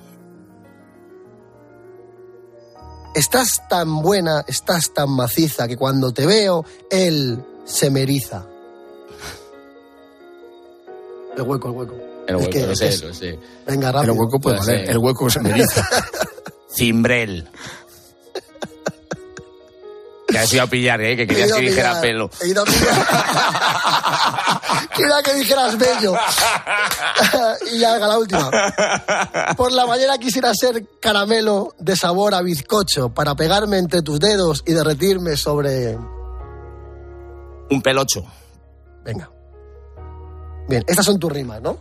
Estás tan buena, estás tan maciza, que cuando te veo, él se me eriza. El hueco, el hueco. El Es hueco, que lo sé, es- lo sé. Venga, El rápido. hueco puede valer. ser. El hueco se me dice. Cimbrel. Que has ido a pillar, ¿eh? Que querías que dijera pelo. he ido a pillar. Quería que dijeras bello. y ya haga la última. Por la mañana quisiera ser caramelo de sabor a bizcocho para pegarme entre tus dedos y derretirme sobre... Un pelocho. Venga. Bien, estas son tus rimas, ¿no?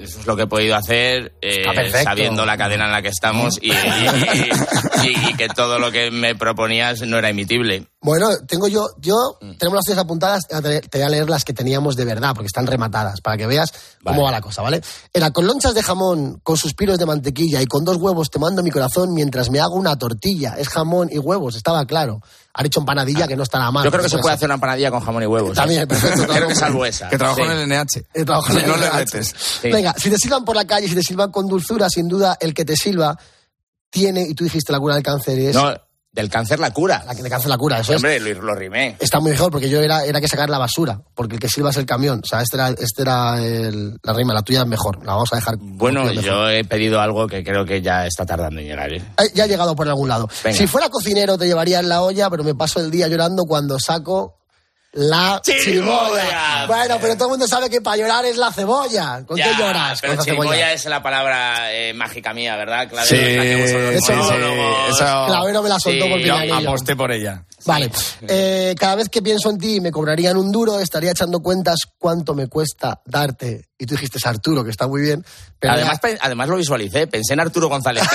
Eso es lo que he podido hacer eh, sabiendo la cadena en la que estamos y, y- y- y- y que todo lo que me proponías no era emitible. Bueno, tengo yo, yo, Mm. tenemos las tuyas apuntadas, te te voy a leer las que teníamos de verdad, porque están rematadas, para que veas cómo va la cosa, ¿vale? Era con lonchas de jamón, con suspiros de mantequilla y con dos huevos te mando mi corazón mientras me hago una tortilla. Es jamón y huevos, estaba claro. Ha dicho empanadilla, que no está nada mal. Yo creo que se Puede hacer una empanadilla con jamón y huevos. ¿eh? También, perfecto, claro. Creo que salvo esa. Que trabajó Sí. en el NH. Eh, trabajo en no el le NH. retes. Sí. Venga, si te silban por la calle, si te silban con dulzura, sin duda, el que te silba tiene, y tú dijiste la cura del cáncer es... No, del cáncer la cura. La que le cáncer la cura, eso es. Hombre, lo, lo rimé. Está muy mejor porque yo era, era que sacar la basura, porque el que silba es el camión. O sea, este era, este era el- la rima, la tuya es mejor. La vamos a dejar. Bueno, es yo he pedido algo que creo que ya está tardando en llegar. ¿eh? Eh, Ya ha llegado por algún lado. Venga. Si fuera cocinero te llevaría en la olla, pero me paso el día llorando cuando saco la Chirimoya. chirimoya. Bueno, pero todo el mundo sabe que para llorar es la cebolla. ¿Con Ya, qué lloras? Pero Con chirimoya cebolla. es la palabra eh, mágica mía, ¿verdad? Clave, Sí, la que eso eso- Clavero me la soltó por Yo aposté por ella. Vale. Eh, cada vez que pienso en ti y me cobrarían un duro, estaría echando cuentas cuánto me cuesta darte. Y tú dijiste es Arturo, que está muy bien. Pero Además, pe- además lo visualicé, pensé en Arturo González.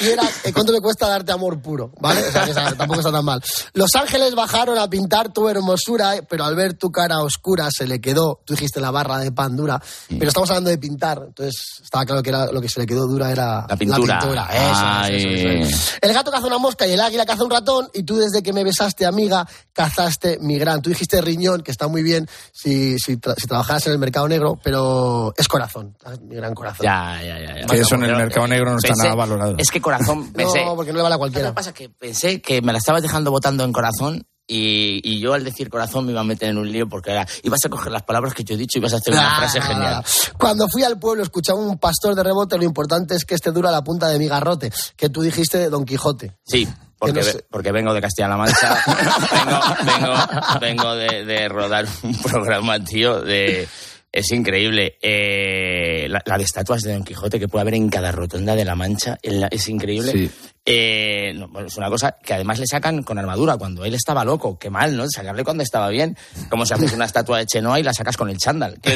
y era eh, cuánto me cuesta darte amor puro, ¿vale? O sea, que tampoco está tan mal. Los ángeles bajaron a pintar tu hermosura, eh, pero al ver tu cara oscura se le quedó, tú dijiste la barra de pan dura, Mm. pero estamos hablando de pintar, entonces estaba claro que era, lo que se le quedó dura era La pintura. Eso, es, eso, es, eso es. El gato caza una mosca y el águila caza un ratón y tú desde que me besaste, amiga, cazaste mi gran. Tú dijiste riñón, que está muy bien si, si, tra- si trabajaras en el mercado negro, pero es corazón, mi gran corazón. ya, ya, ya. ya. Que eso en el mercado negro no está nada valorado. Es que corazón, pensé. No, porque no le vale a ¿Qué cualquiera. pasa? Que pensé que me la estabas dejando votando en corazón y, y yo al decir corazón me iba a meter en un lío porque era, ibas a coger las palabras que yo he dicho y ibas a hacer una Ah, frase genial. Cuando fui al pueblo escuchaba un pastor de rebote, lo importante es que esté dura la punta de mi garrote, que tú dijiste de Don Quijote. Sí, porque, no sé. porque vengo de Castilla-La Mancha, vengo, vengo, vengo de, de rodar un programa, tío, de... Es increíble. Eh, la, la de estatuas de Don Quijote que puede haber en cada rotonda de La Mancha la- es increíble. Sí. Eh, no, bueno, es una cosa que además le sacan con armadura cuando él estaba loco. Qué mal, ¿no? Sacarle cuando estaba bien. Como si haces una estatua de Chenoa y la sacas con el chándal.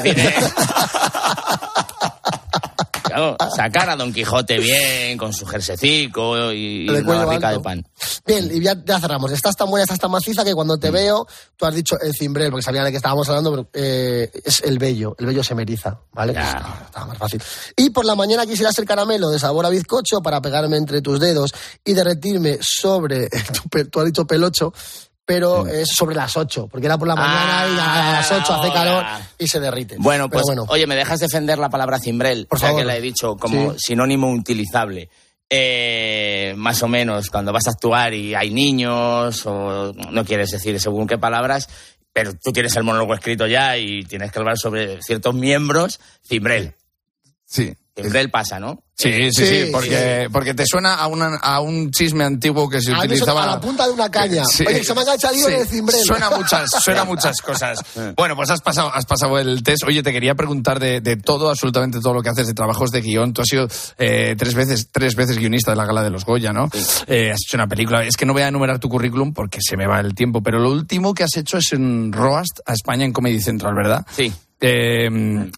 Claro, sacar a Don Quijote bien, con su jersecico y, y una barrica de pan. Bien, y ya, ya cerramos. Estás tan buena, estás tan maciza que cuando Mm. te veo, tú has dicho el cimbrel, porque sabía de qué estábamos hablando, pero eh, es el vello. El vello se me eriza, ¿vale? Ya. Estaba más fácil. Y por la mañana quisiera ser caramelo de sabor a bizcocho para pegarme entre tus dedos y derretirme sobre, tu, tú has dicho pelocho, pero es sobre las 8, porque era por la mañana y a las 8 hace calor y se derrite. Bueno, pues, bueno. oye, ¿me dejas defender la palabra cimbrel? Por o sea, favor. que la he dicho como Sí. sinónimo utilizable. Eh, más o menos, cuando vas a actuar y hay niños, o no quieres decir según qué palabras, pero tú tienes el monólogo escrito ya y tienes que hablar sobre ciertos miembros, cimbrel. Sí. Cimbrel pasa, ¿no? Sí, sí, sí, Sí, porque, porque te suena a, una- a un chisme antiguo que se A me utilizaba... a la punta de una caña. Oye, se me ha en el cimbrel. Suena a muchas, suena muchas cosas. Bueno, pues has pasado, has pasado el test. Oye, te quería preguntar de, de todo, absolutamente todo lo que haces de trabajos de guion. Tú has sido eh, tres veces, tres veces guionista de la gala de los Goya, ¿no? Eh, has hecho una película. Es que no voy a enumerar tu currículum porque se me va el tiempo, pero lo último que has hecho es en Roast a España en Comedy Central, ¿verdad? Sí. Eh,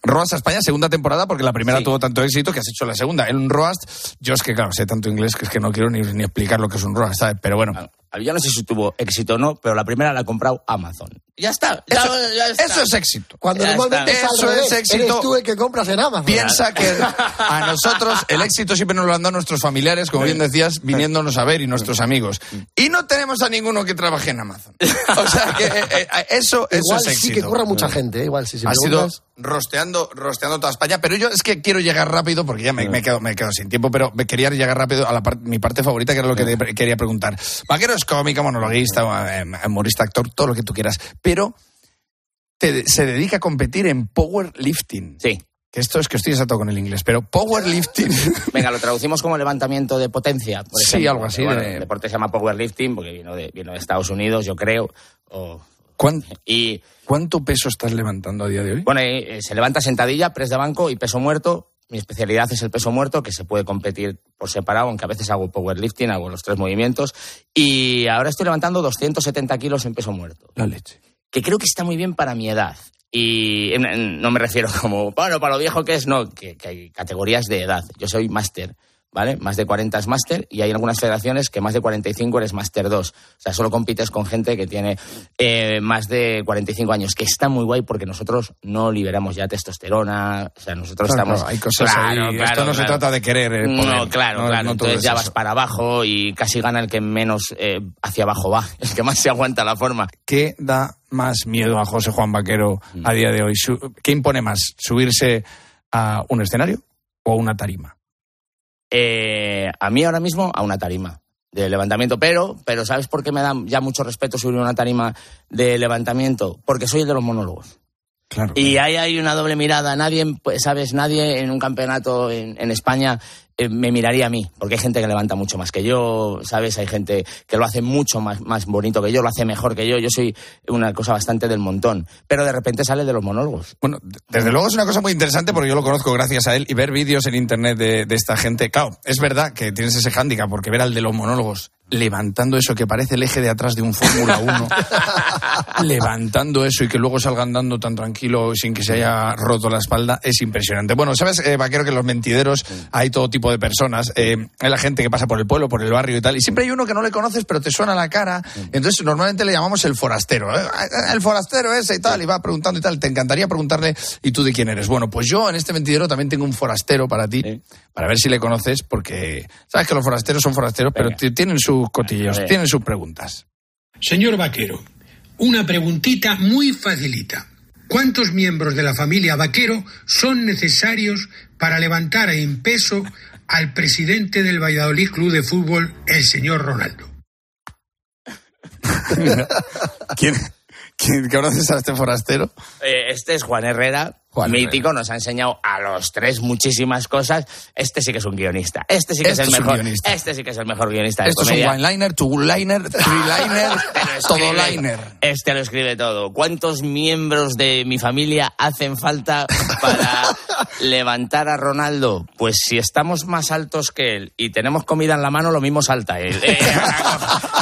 Roast a España, segunda temporada, porque la primera Sí. tuvo tanto éxito que has hecho la segunda. En un Roast, yo es que, claro, sé tanto inglés que es que no quiero ni, ni explicar lo que es un Roast, ¿sabes? Pero bueno. Yo no sé si tuvo éxito o no, pero la primera la ha comprado Amazon. Ya está. ya- Eso, ya está. eso es éxito. Cuando Ya normalmente está. Eso es éxito. Eres tú el que compras en Amazon. Piensa que a nosotros el éxito siempre nos lo han dado nuestros familiares, como bien decías, viniéndonos a ver y nuestros amigos. Y no tenemos a ninguno que trabaje en Amazon. O sea que eh, eh, eso, eso Igual es éxito. sí que curra mucha gente, ¿eh? igual sí. Si ha sido rosteando, rosteando toda España, pero yo es que quiero llegar rápido porque ya me, me, he, quedado, me he quedado sin tiempo, pero me quería llegar rápido a la par- mi parte favorita, que era lo que te quería preguntar. Vaquero es cómica, monologuista, eh, humorista, actor, todo lo que tú quieras, pero te- se dedica a competir en powerlifting. Sí. Que esto es que estoy exacto con el inglés, pero powerlifting. Venga, lo traducimos como levantamiento de potencia. Por Sí, ejemplo. algo así, Bueno, de- El deporte se llama powerlifting porque vino de, vino de Estados Unidos, yo creo. o- ¿Cuán- y ¿Cuánto peso estás levantando a día de hoy? bueno, eh, se levanta sentadilla, press de banco y peso muerto. Mi especialidad es el peso muerto, que se puede competir por separado, aunque a veces hago powerlifting, hago los tres movimientos. Y ahora estoy levantando 270 kilos en peso muerto. La leche. que creo que está muy bien para mi edad. Y no me refiero como, bueno, para lo viejo que es, no, que, que hay categorías de edad. Yo soy máster ¿vale? Más de 40 es máster y hay algunas federaciones que más de 45 eres máster 2. O sea, solo compites con gente que tiene eh, más de 45 años, que está muy guay porque nosotros no liberamos ya testosterona, o sea, nosotros Claro, estamos... claro, hay cosas ahí. Esto no se trata de querer el poder. No, claro, No, claro. no Entonces es ya vas para abajo y casi gana el que menos eh, hacia abajo va, el que más se aguanta la forma. ¿Qué da más miedo a José Juan Vaquero Mm. a día de hoy? ¿Qué impone más? ¿Subirse a un escenario o a una tarima? Eh, a mí ahora mismo a una tarima de levantamiento, pero, pero ¿sabes por qué me da ya mucho respeto subir una tarima de levantamiento? Porque soy el de los monólogos. Claro. Y ahí hay una doble mirada. Nadie, pues, ¿sabes? Nadie en un campeonato en, en España eh, me miraría a mí, porque hay gente que levanta mucho más que yo, ¿sabes? Hay gente que lo hace mucho más, más bonito que yo, lo hace mejor que yo. Yo soy una cosa bastante del montón. Pero de repente sale de los monólogos. Bueno, desde luego es una cosa muy interesante porque yo lo conozco gracias a él y ver vídeos en internet de, de esta gente. Claro, es verdad que tienes ese hándicap porque ver al de los monólogos levantando eso que parece el eje de atrás de un Fórmula 1, levantando eso y que luego salga andando tan tranquilo sin que se haya roto la espalda, es impresionante. Bueno, sabes, eh, Vaquero, que en los mentideros hay todo tipo de personas. Eh, hay la gente que pasa por el pueblo, por el barrio y tal, y siempre hay uno que no le conoces pero te suena la cara. Entonces, normalmente le llamamos el forastero. ¿eh? El forastero ese y tal, y va preguntando y tal. Te encantaría preguntarle, ¿y tú de quién eres? Bueno, pues yo en este mentidero también tengo un forastero para ti, para ver si le conoces, porque sabes que los forasteros son forasteros, pero tienen sus cotillos, tienen sus preguntas. Señor Vaquero, una preguntita muy facilita. ¿Cuántos miembros de la familia Vaquero son necesarios para levantar en peso al presidente del Valladolid Club de Fútbol, el señor Ronaldo? ¿Quién, quién conoces a este forastero? Eh, este es Juan Herrera, mítico, nos ha enseñado a los tres muchísimas cosas. Este sí que es un guionista. Este sí que Este es el mejor. guionista. Este sí que es el mejor guionista de Esto es un comedia. one-liner, two-liner, three-liner, todo liner. Este lo escribe todo. ¿Cuántos miembros de mi familia hacen falta para levantar a Ronaldo? Pues si estamos más altos que él y tenemos comida en la mano, lo mismo salta él. Eh,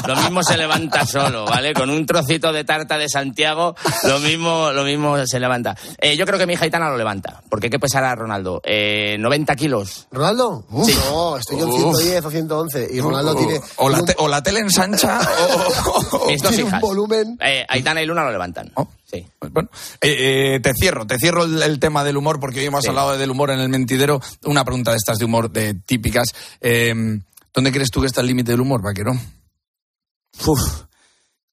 lo mismo se levanta solo, ¿vale? Con un trocito de tarta de Santiago, lo mismo, lo mismo se levanta. Eh, yo creo que mi hija Aitana lo levanta. Porque ¿qué pesará Ronaldo? Eh, ¿90 kilos? ¿Ronaldo? Sí. No, estoy yo en Uf. 110 o 111. Y Ronaldo O- tiene. o, la un- te- o la tele ensancha o, o- Mis dos tiene un volumen. Eh, Aitana y Luna lo levantan. Sí. Bueno, eh, eh, te cierro, te cierro el, el tema del humor, porque hoy hemos Sí. hablado del humor en el mentidero. Una pregunta de estas de humor de típicas. Eh, ¿Dónde crees tú que está el límite del humor, vaquero? Uf.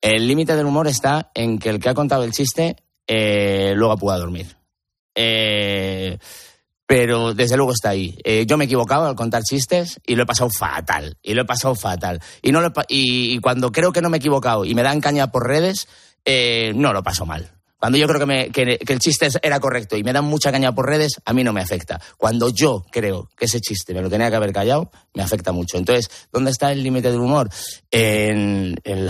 El límite del humor está en que el que ha contado el chiste eh, luego pueda dormir. Eh, pero desde luego está ahí. Eh, yo me he equivocado al contar chistes y lo he pasado fatal. Y lo he pasado fatal. Y, y cuando creo que no me he equivocado y me dan caña por redes, eh, no lo paso mal. Cuando yo creo que, me- que- que el chiste era correcto y me dan mucha caña por redes, a mí no me afecta. Cuando yo creo que ese chiste me lo tenía que haber callado, me afecta mucho. Entonces, ¿dónde está el límite del humor? En, en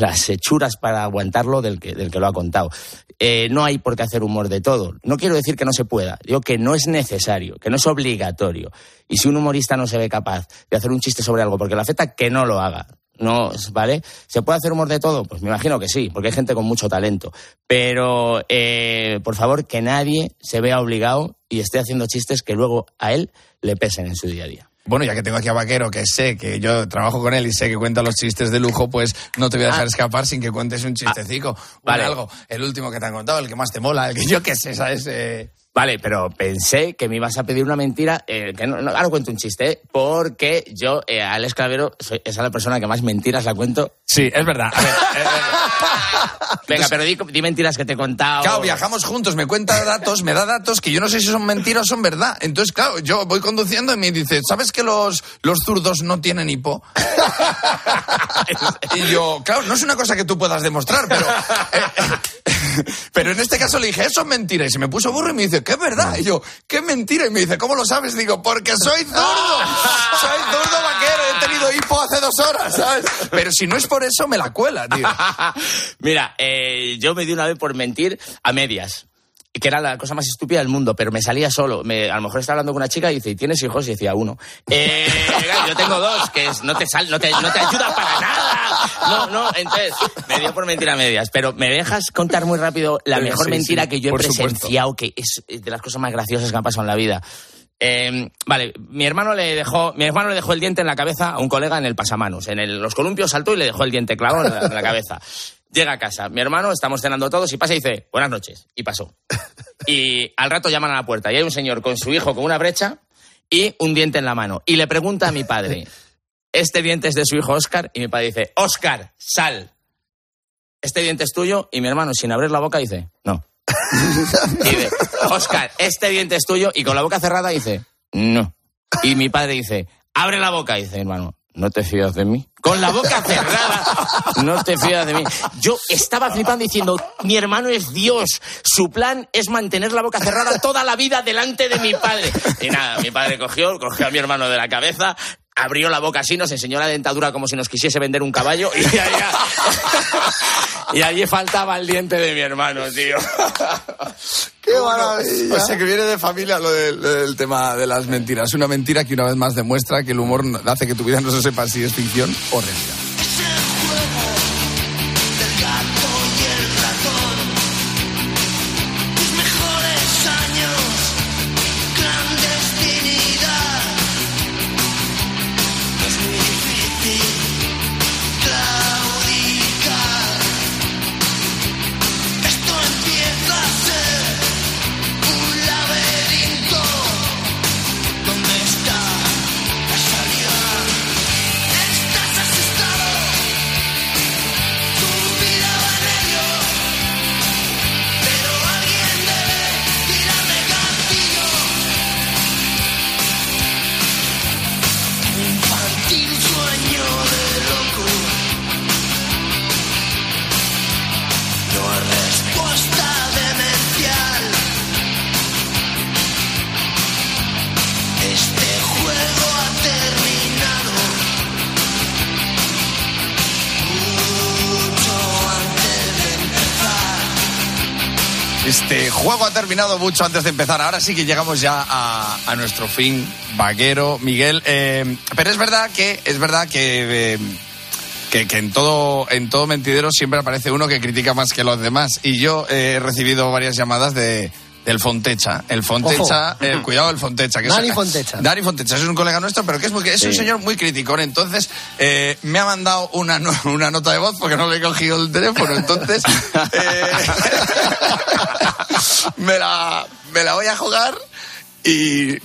las hechuras para aguantarlo del que, del que lo ha contado. Eh, no hay por qué hacer humor de todo. No quiero decir que no se pueda, digo que no es necesario, que no es obligatorio. Y si un humorista no se ve capaz de hacer un chiste sobre algo porque le afecta, que no lo haga. No, ¿vale? ¿Se puede hacer humor de todo? Pues me imagino que sí, porque hay gente con mucho talento. Pero, eh, por favor, que nadie se vea obligado y esté haciendo chistes que luego a él le pesen en su día a día. Bueno, ya que tengo aquí a Vaquero, que sé que yo trabajo con él y sé que cuenta los chistes de lujo, pues no te voy a dejar Ah. escapar sin que cuentes un chistecico. un vale. algo. El último que te han contado, el que más te mola, el que yo qué sé, ¿sabes? Eh, Vale, pero pensé que me ibas a pedir una mentira, eh, que no, no, ahora cuento un chiste, ¿eh? porque yo, eh, Alex Clavero, soy, es a la persona que más mentiras la cuento. Sí, es verdad. A ver, Venga, pero di, di mentiras que te he contado. Claro, viajamos juntos, me cuenta datos, me da datos que yo no sé si son mentiras o son verdad. Entonces, claro, yo voy conduciendo y me dice, ¿sabes que los, los zurdos no tienen hipo? y yo, claro, no es una cosa que tú puedas demostrar, pero... pero en este caso le dije, eso es mentira. Y se me puso burro y me dice, ¿qué es verdad? Y yo, ¿qué mentira? Y me dice, ¿cómo lo sabes? Digo, porque soy zurdo. Soy zurdo vaquero, he tenido hipo hace dos horas, ¿sabes? Pero si no es por eso, me la cuela, tío. Mira, eh, yo me di una vez por mentir a medias. Que era la cosa más estúpida del mundo, pero me salía solo. Me- a lo mejor estaba hablando con una chica y dice, ¿y tienes hijos? Y decía, uno. Eh, yo tengo dos, que es- no, te sal, no, te, no te ayuda para nada. No, no, entonces, me dio por mentir a medias. Pero me dejas contar muy rápido la Venga, mejor sí, mentira sí, que yo he supuesto. presenciado, que es de las cosas más graciosas que me han pasado en la vida. Eh, vale, mi hermano le dejó, mi hermano le dejó el diente en la cabeza a un colega en el pasamanos. En el- los columpios saltó y le dejó el diente clavado en la, en la cabeza. Llega a casa, mi hermano, estamos cenando todos y pasa y dice, buenas noches. Y pasó. Y al rato llaman a la puerta y hay un señor con su hijo con una brecha y un diente en la mano. Y le pregunta a mi padre, este diente es de su hijo Oscar. Y mi padre dice, Oscar, sal. Este diente es tuyo. Y mi hermano, sin abrir la boca, dice, no. Y dice, Oscar, este diente es tuyo. Y con la boca cerrada dice, no. Y mi padre dice, abre la boca. Y dice, hermano, ¿no te fías de mí? Con la boca cerrada, no te fías de mí. Yo estaba flipando diciendo, mi hermano es Dios. Su plan es mantener la boca cerrada toda la vida delante de mi padre. Y nada, mi padre cogió, cogió a mi hermano de la cabeza, abrió la boca así, nos enseñó la dentadura como si nos quisiese vender un caballo y allá... Y allí faltaba el diente de mi hermano, tío. ¡Qué maravilla! O sea, que viene de familia lo del, del tema de las mentiras. Una mentira que una vez más demuestra que el humor hace que tu vida no se sepa si es ficción o realidad. Juego ha terminado mucho antes de empezar. Ahora sí que llegamos ya a, nuestro fin, vaquero, Miguel. Eh, pero es verdad que es verdad que, eh, que, que en todo en todo mentidero siempre aparece uno que critica más que los demás. Y yo eh, he recibido varias llamadas de del Fontecha. El Fontecha, eh, cuidado el Fontecha. Que Dani es, Fontecha. Dani Fontecha es un colega nuestro, pero que es, muy- es un señor muy crítico. Entonces, eh, me ha mandado una, una nota de voz porque no le he cogido el teléfono. Entonces, eh, me, la, me la voy a jugar y,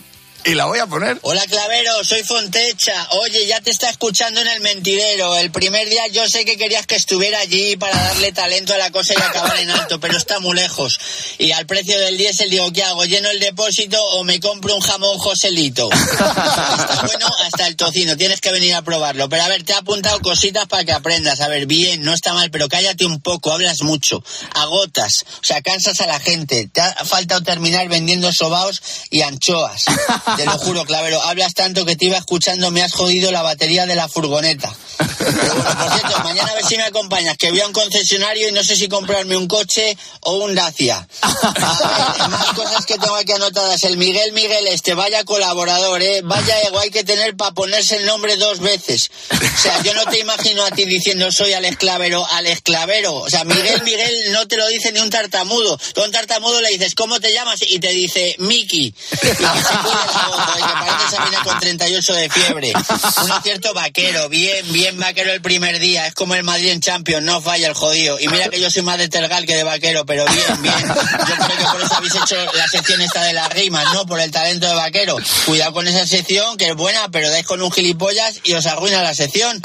y la voy a poner. Hola Clavero, soy Fontecha. Oye, ya te está escuchando en el mentidero. El primer día yo sé que querías que estuviera allí para darle talento a la cosa y acabar en alto, pero está muy lejos. Y al precio del diésel digo, ¿qué hago? ¿Lleno el depósito o me compro un jamón Joselito? Está bueno hasta el tocino, tienes que venir a probarlo. Pero a ver, te he apuntado cositas para que aprendas. A ver, bien, no está mal, pero cállate un poco, hablas mucho, agotas, o sea, cansas a la gente. Te ha faltado terminar vendiendo sobaos y anchoas. Te lo juro, Clavero, hablas tanto que te iba escuchando, me has jodido la batería de la furgoneta. Pero bueno, por cierto, mañana a ver si me acompañas, que voy a un concesionario y no sé si comprarme un coche o un Dacia. Ver, más cosas que tengo aquí anotadas. El Miguel Miguel este, vaya colaborador, ¿eh? Vaya ego hay que tener para ponerse el nombre dos veces. O sea, yo no te imagino a ti diciendo soy al esclavero, al esclavero. O sea, Miguel Miguel no te lo dice ni un tartamudo. Tú a un tartamudo le dices, ¿cómo te llamas? Y te dice, Miki. Que parece con 38 de fiebre. Un acierto vaquero, bien, bien vaquero el primer día. Es como el Madrid en Champions, no falla el jodido. Y mira que yo soy más de Tergal que de vaquero, pero bien, bien. Yo creo que por eso habéis hecho la sección esta de las rimas, ¿no? Por el talento de vaquero. Cuidado con esa sección, que es buena, pero dais con un gilipollas y os arruina la sección.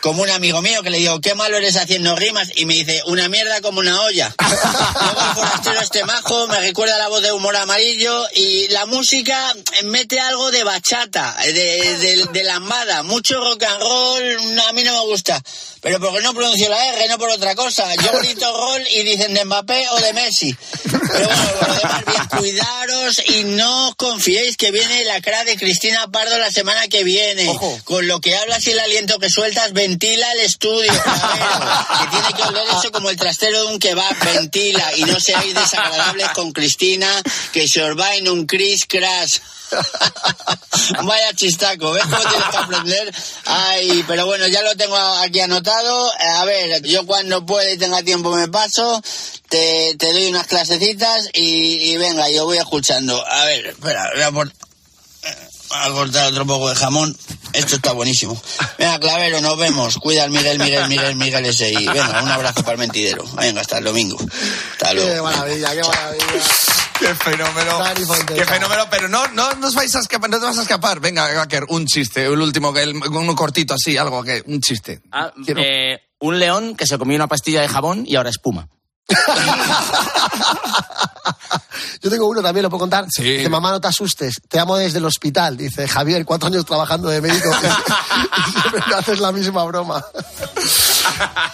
Como un amigo mío que le digo, qué malo eres haciendo rimas, y me dice, una mierda como una olla. Luego el forastero este majo me recuerda la voz de humor amarillo y la música mete algo de bachata, de, de, de lambada, mucho rock and roll, no, a mí no me gusta. Pero porque no pronuncio la R, no por otra cosa. Yo grito gol y dicen de Mbappé o de Messi. Pero bueno, lo demás, bien, cuidaros y no os confiéis que viene la cara de Cristina Pardo la semana que viene. Con lo que hablas y el aliento que sueltas, ventila el estudio, Clavero, que tiene que oler eso como el trastero de un kebab, ventila y no seáis desagradables con Cristina, que se os va en un cris crash. Vaya chistaco, ¿ves cómo tienes que aprender? Ay, pero bueno, ya lo tengo aquí anotado. Eh, A ver, yo cuando pueda y tenga tiempo me paso, te, te doy unas clasecitas y, venga, yo voy escuchando. A ver, espera, voy a por- a cortar otro poco de jamón. Esto está buenísimo. Venga, Clavero, nos vemos. Cuida al Miguel, Miguel, Miguel, Miguel ese. Y venga, un abrazo para el mentidero. Venga, hasta el domingo. Hasta Qué luego. maravilla, qué maravilla. Qué fenómeno. Qué fenómeno, pero no, no, no os vais a escapar, no te vas a escapar. Venga, Baker, un chiste, el último, que el, uno cortito así, algo que, un chiste. Ah, eh, un león que se comió una pastilla de jabón y ahora espuma. Yo tengo uno también, lo puedo contar. Sí. Dice, mamá, no te asustes, te amo desde el hospital. Dice, Javier, cuatro años trabajando de médico. y siempre me haces la misma broma.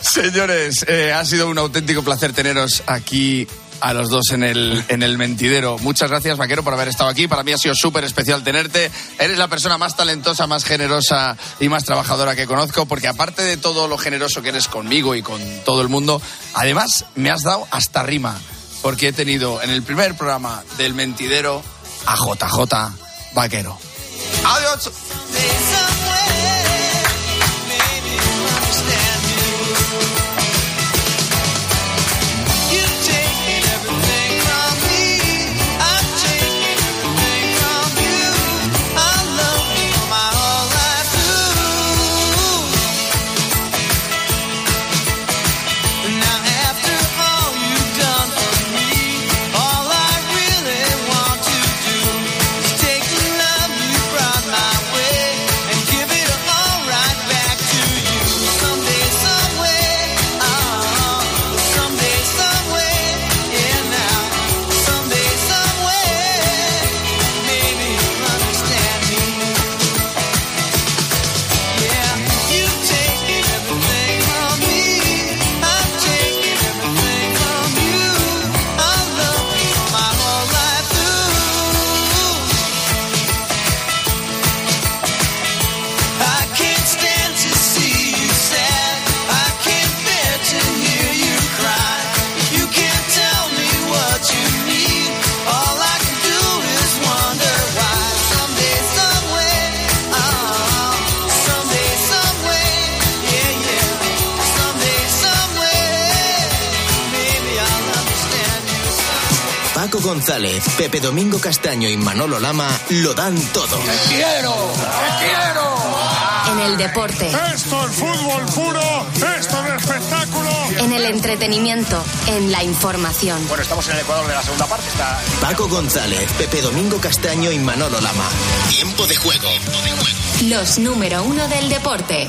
Señores, eh, ha sido un auténtico placer teneros aquí a los dos en el, en el mentidero. Muchas gracias, Vaquero, por haber estado aquí. Para mí ha sido súper especial tenerte. Eres la persona más talentosa, más generosa y más trabajadora que conozco, porque aparte de todo lo generoso que eres conmigo y con todo el mundo, además me has dado hasta rima, porque he tenido en el primer programa del mentidero a JJ Vaquero. Adiós. González, Pepe Domingo Castaño y Manolo Lama lo dan todo. quiero! ¡Te quiero! En el deporte, Esto es fútbol puro, esto es espectáculo. en el entretenimiento, en la información. Bueno, estamos en el Ecuador de la segunda parte. Está... Paco González, Pepe Domingo Castaño y Manolo Lama. Tiempo de juego. Los número uno del deporte.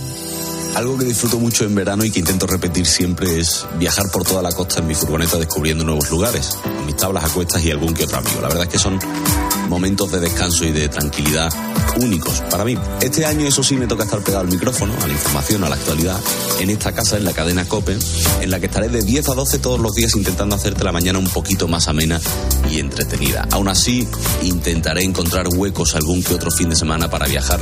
Algo que disfruto mucho en verano y que intento repetir siempre es viajar por toda la costa en mi furgoneta descubriendo nuevos lugares, con mis tablas a cuestas y algún que otro amigo. La verdad es que son momentos de descanso y de tranquilidad únicos para mí. Este año, eso sí, me toca estar pegado al micrófono, a la información, a la actualidad, en esta casa, en la cadena COPE, en la que estaré de 10 a 12 todos los días intentando hacerte la mañana un poquito más amena y entretenida. Aún así, intentaré encontrar huecos algún que otro fin de semana para viajar,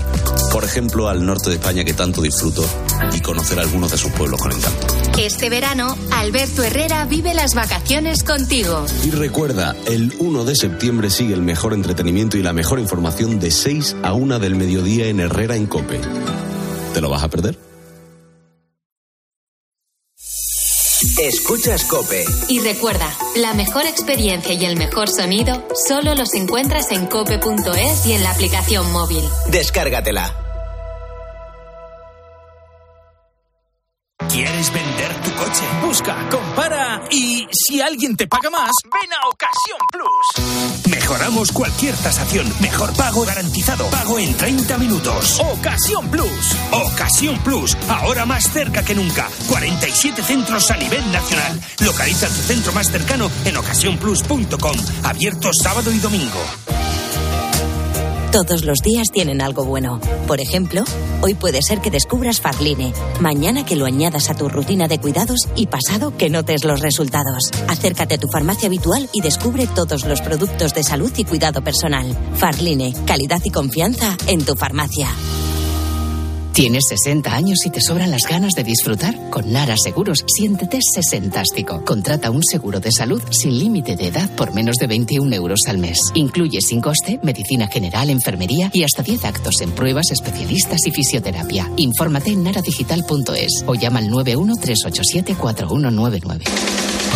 por ejemplo, al norte de España que tanto disfruto y conocer algunos de sus pueblos con encanto. Este verano, Alberto Herrera vive las vacaciones contigo. Y recuerda, el 1 de septiembre sigue el mejor entretenimiento y la mejor información de 6 a 1 del mediodía en Herrera en Cope. ¿Te lo vas a perder? Escuchas Cope. Y recuerda, la mejor experiencia y el mejor sonido solo los encuentras en cope.es y en la aplicación móvil. Descárgatela. ¿Quieres vender tu coche? Busca, compara y si alguien te paga más, ven a Ocasión Plus. Mejoramos cualquier tasación. Mejor pago garantizado. Pago en 30 minutos. Ocasión Plus. Ocasión Plus. Ahora más cerca que nunca. 47 centros a nivel nacional. Localiza tu centro más cercano en ocasiónplus.com. Abierto sábado y domingo. Todos los días tienen algo bueno. Por ejemplo, hoy puede ser que descubras Farline, mañana que lo añadas a tu rutina de cuidados y pasado que notes los resultados. Acércate a tu farmacia habitual y descubre todos los productos de salud y cuidado personal. Farline, calidad y confianza en tu farmacia. ¿Tienes 60 años y te sobran las ganas de disfrutar? Con Nara Seguros, siéntete sesentástico. Contrata un seguro de salud sin límite de edad por menos de 21 euros al mes. Incluye sin coste medicina general, enfermería y hasta 10 actos en pruebas, especialistas y fisioterapia. Infórmate en naradigital.es o llama al 91-387-4199.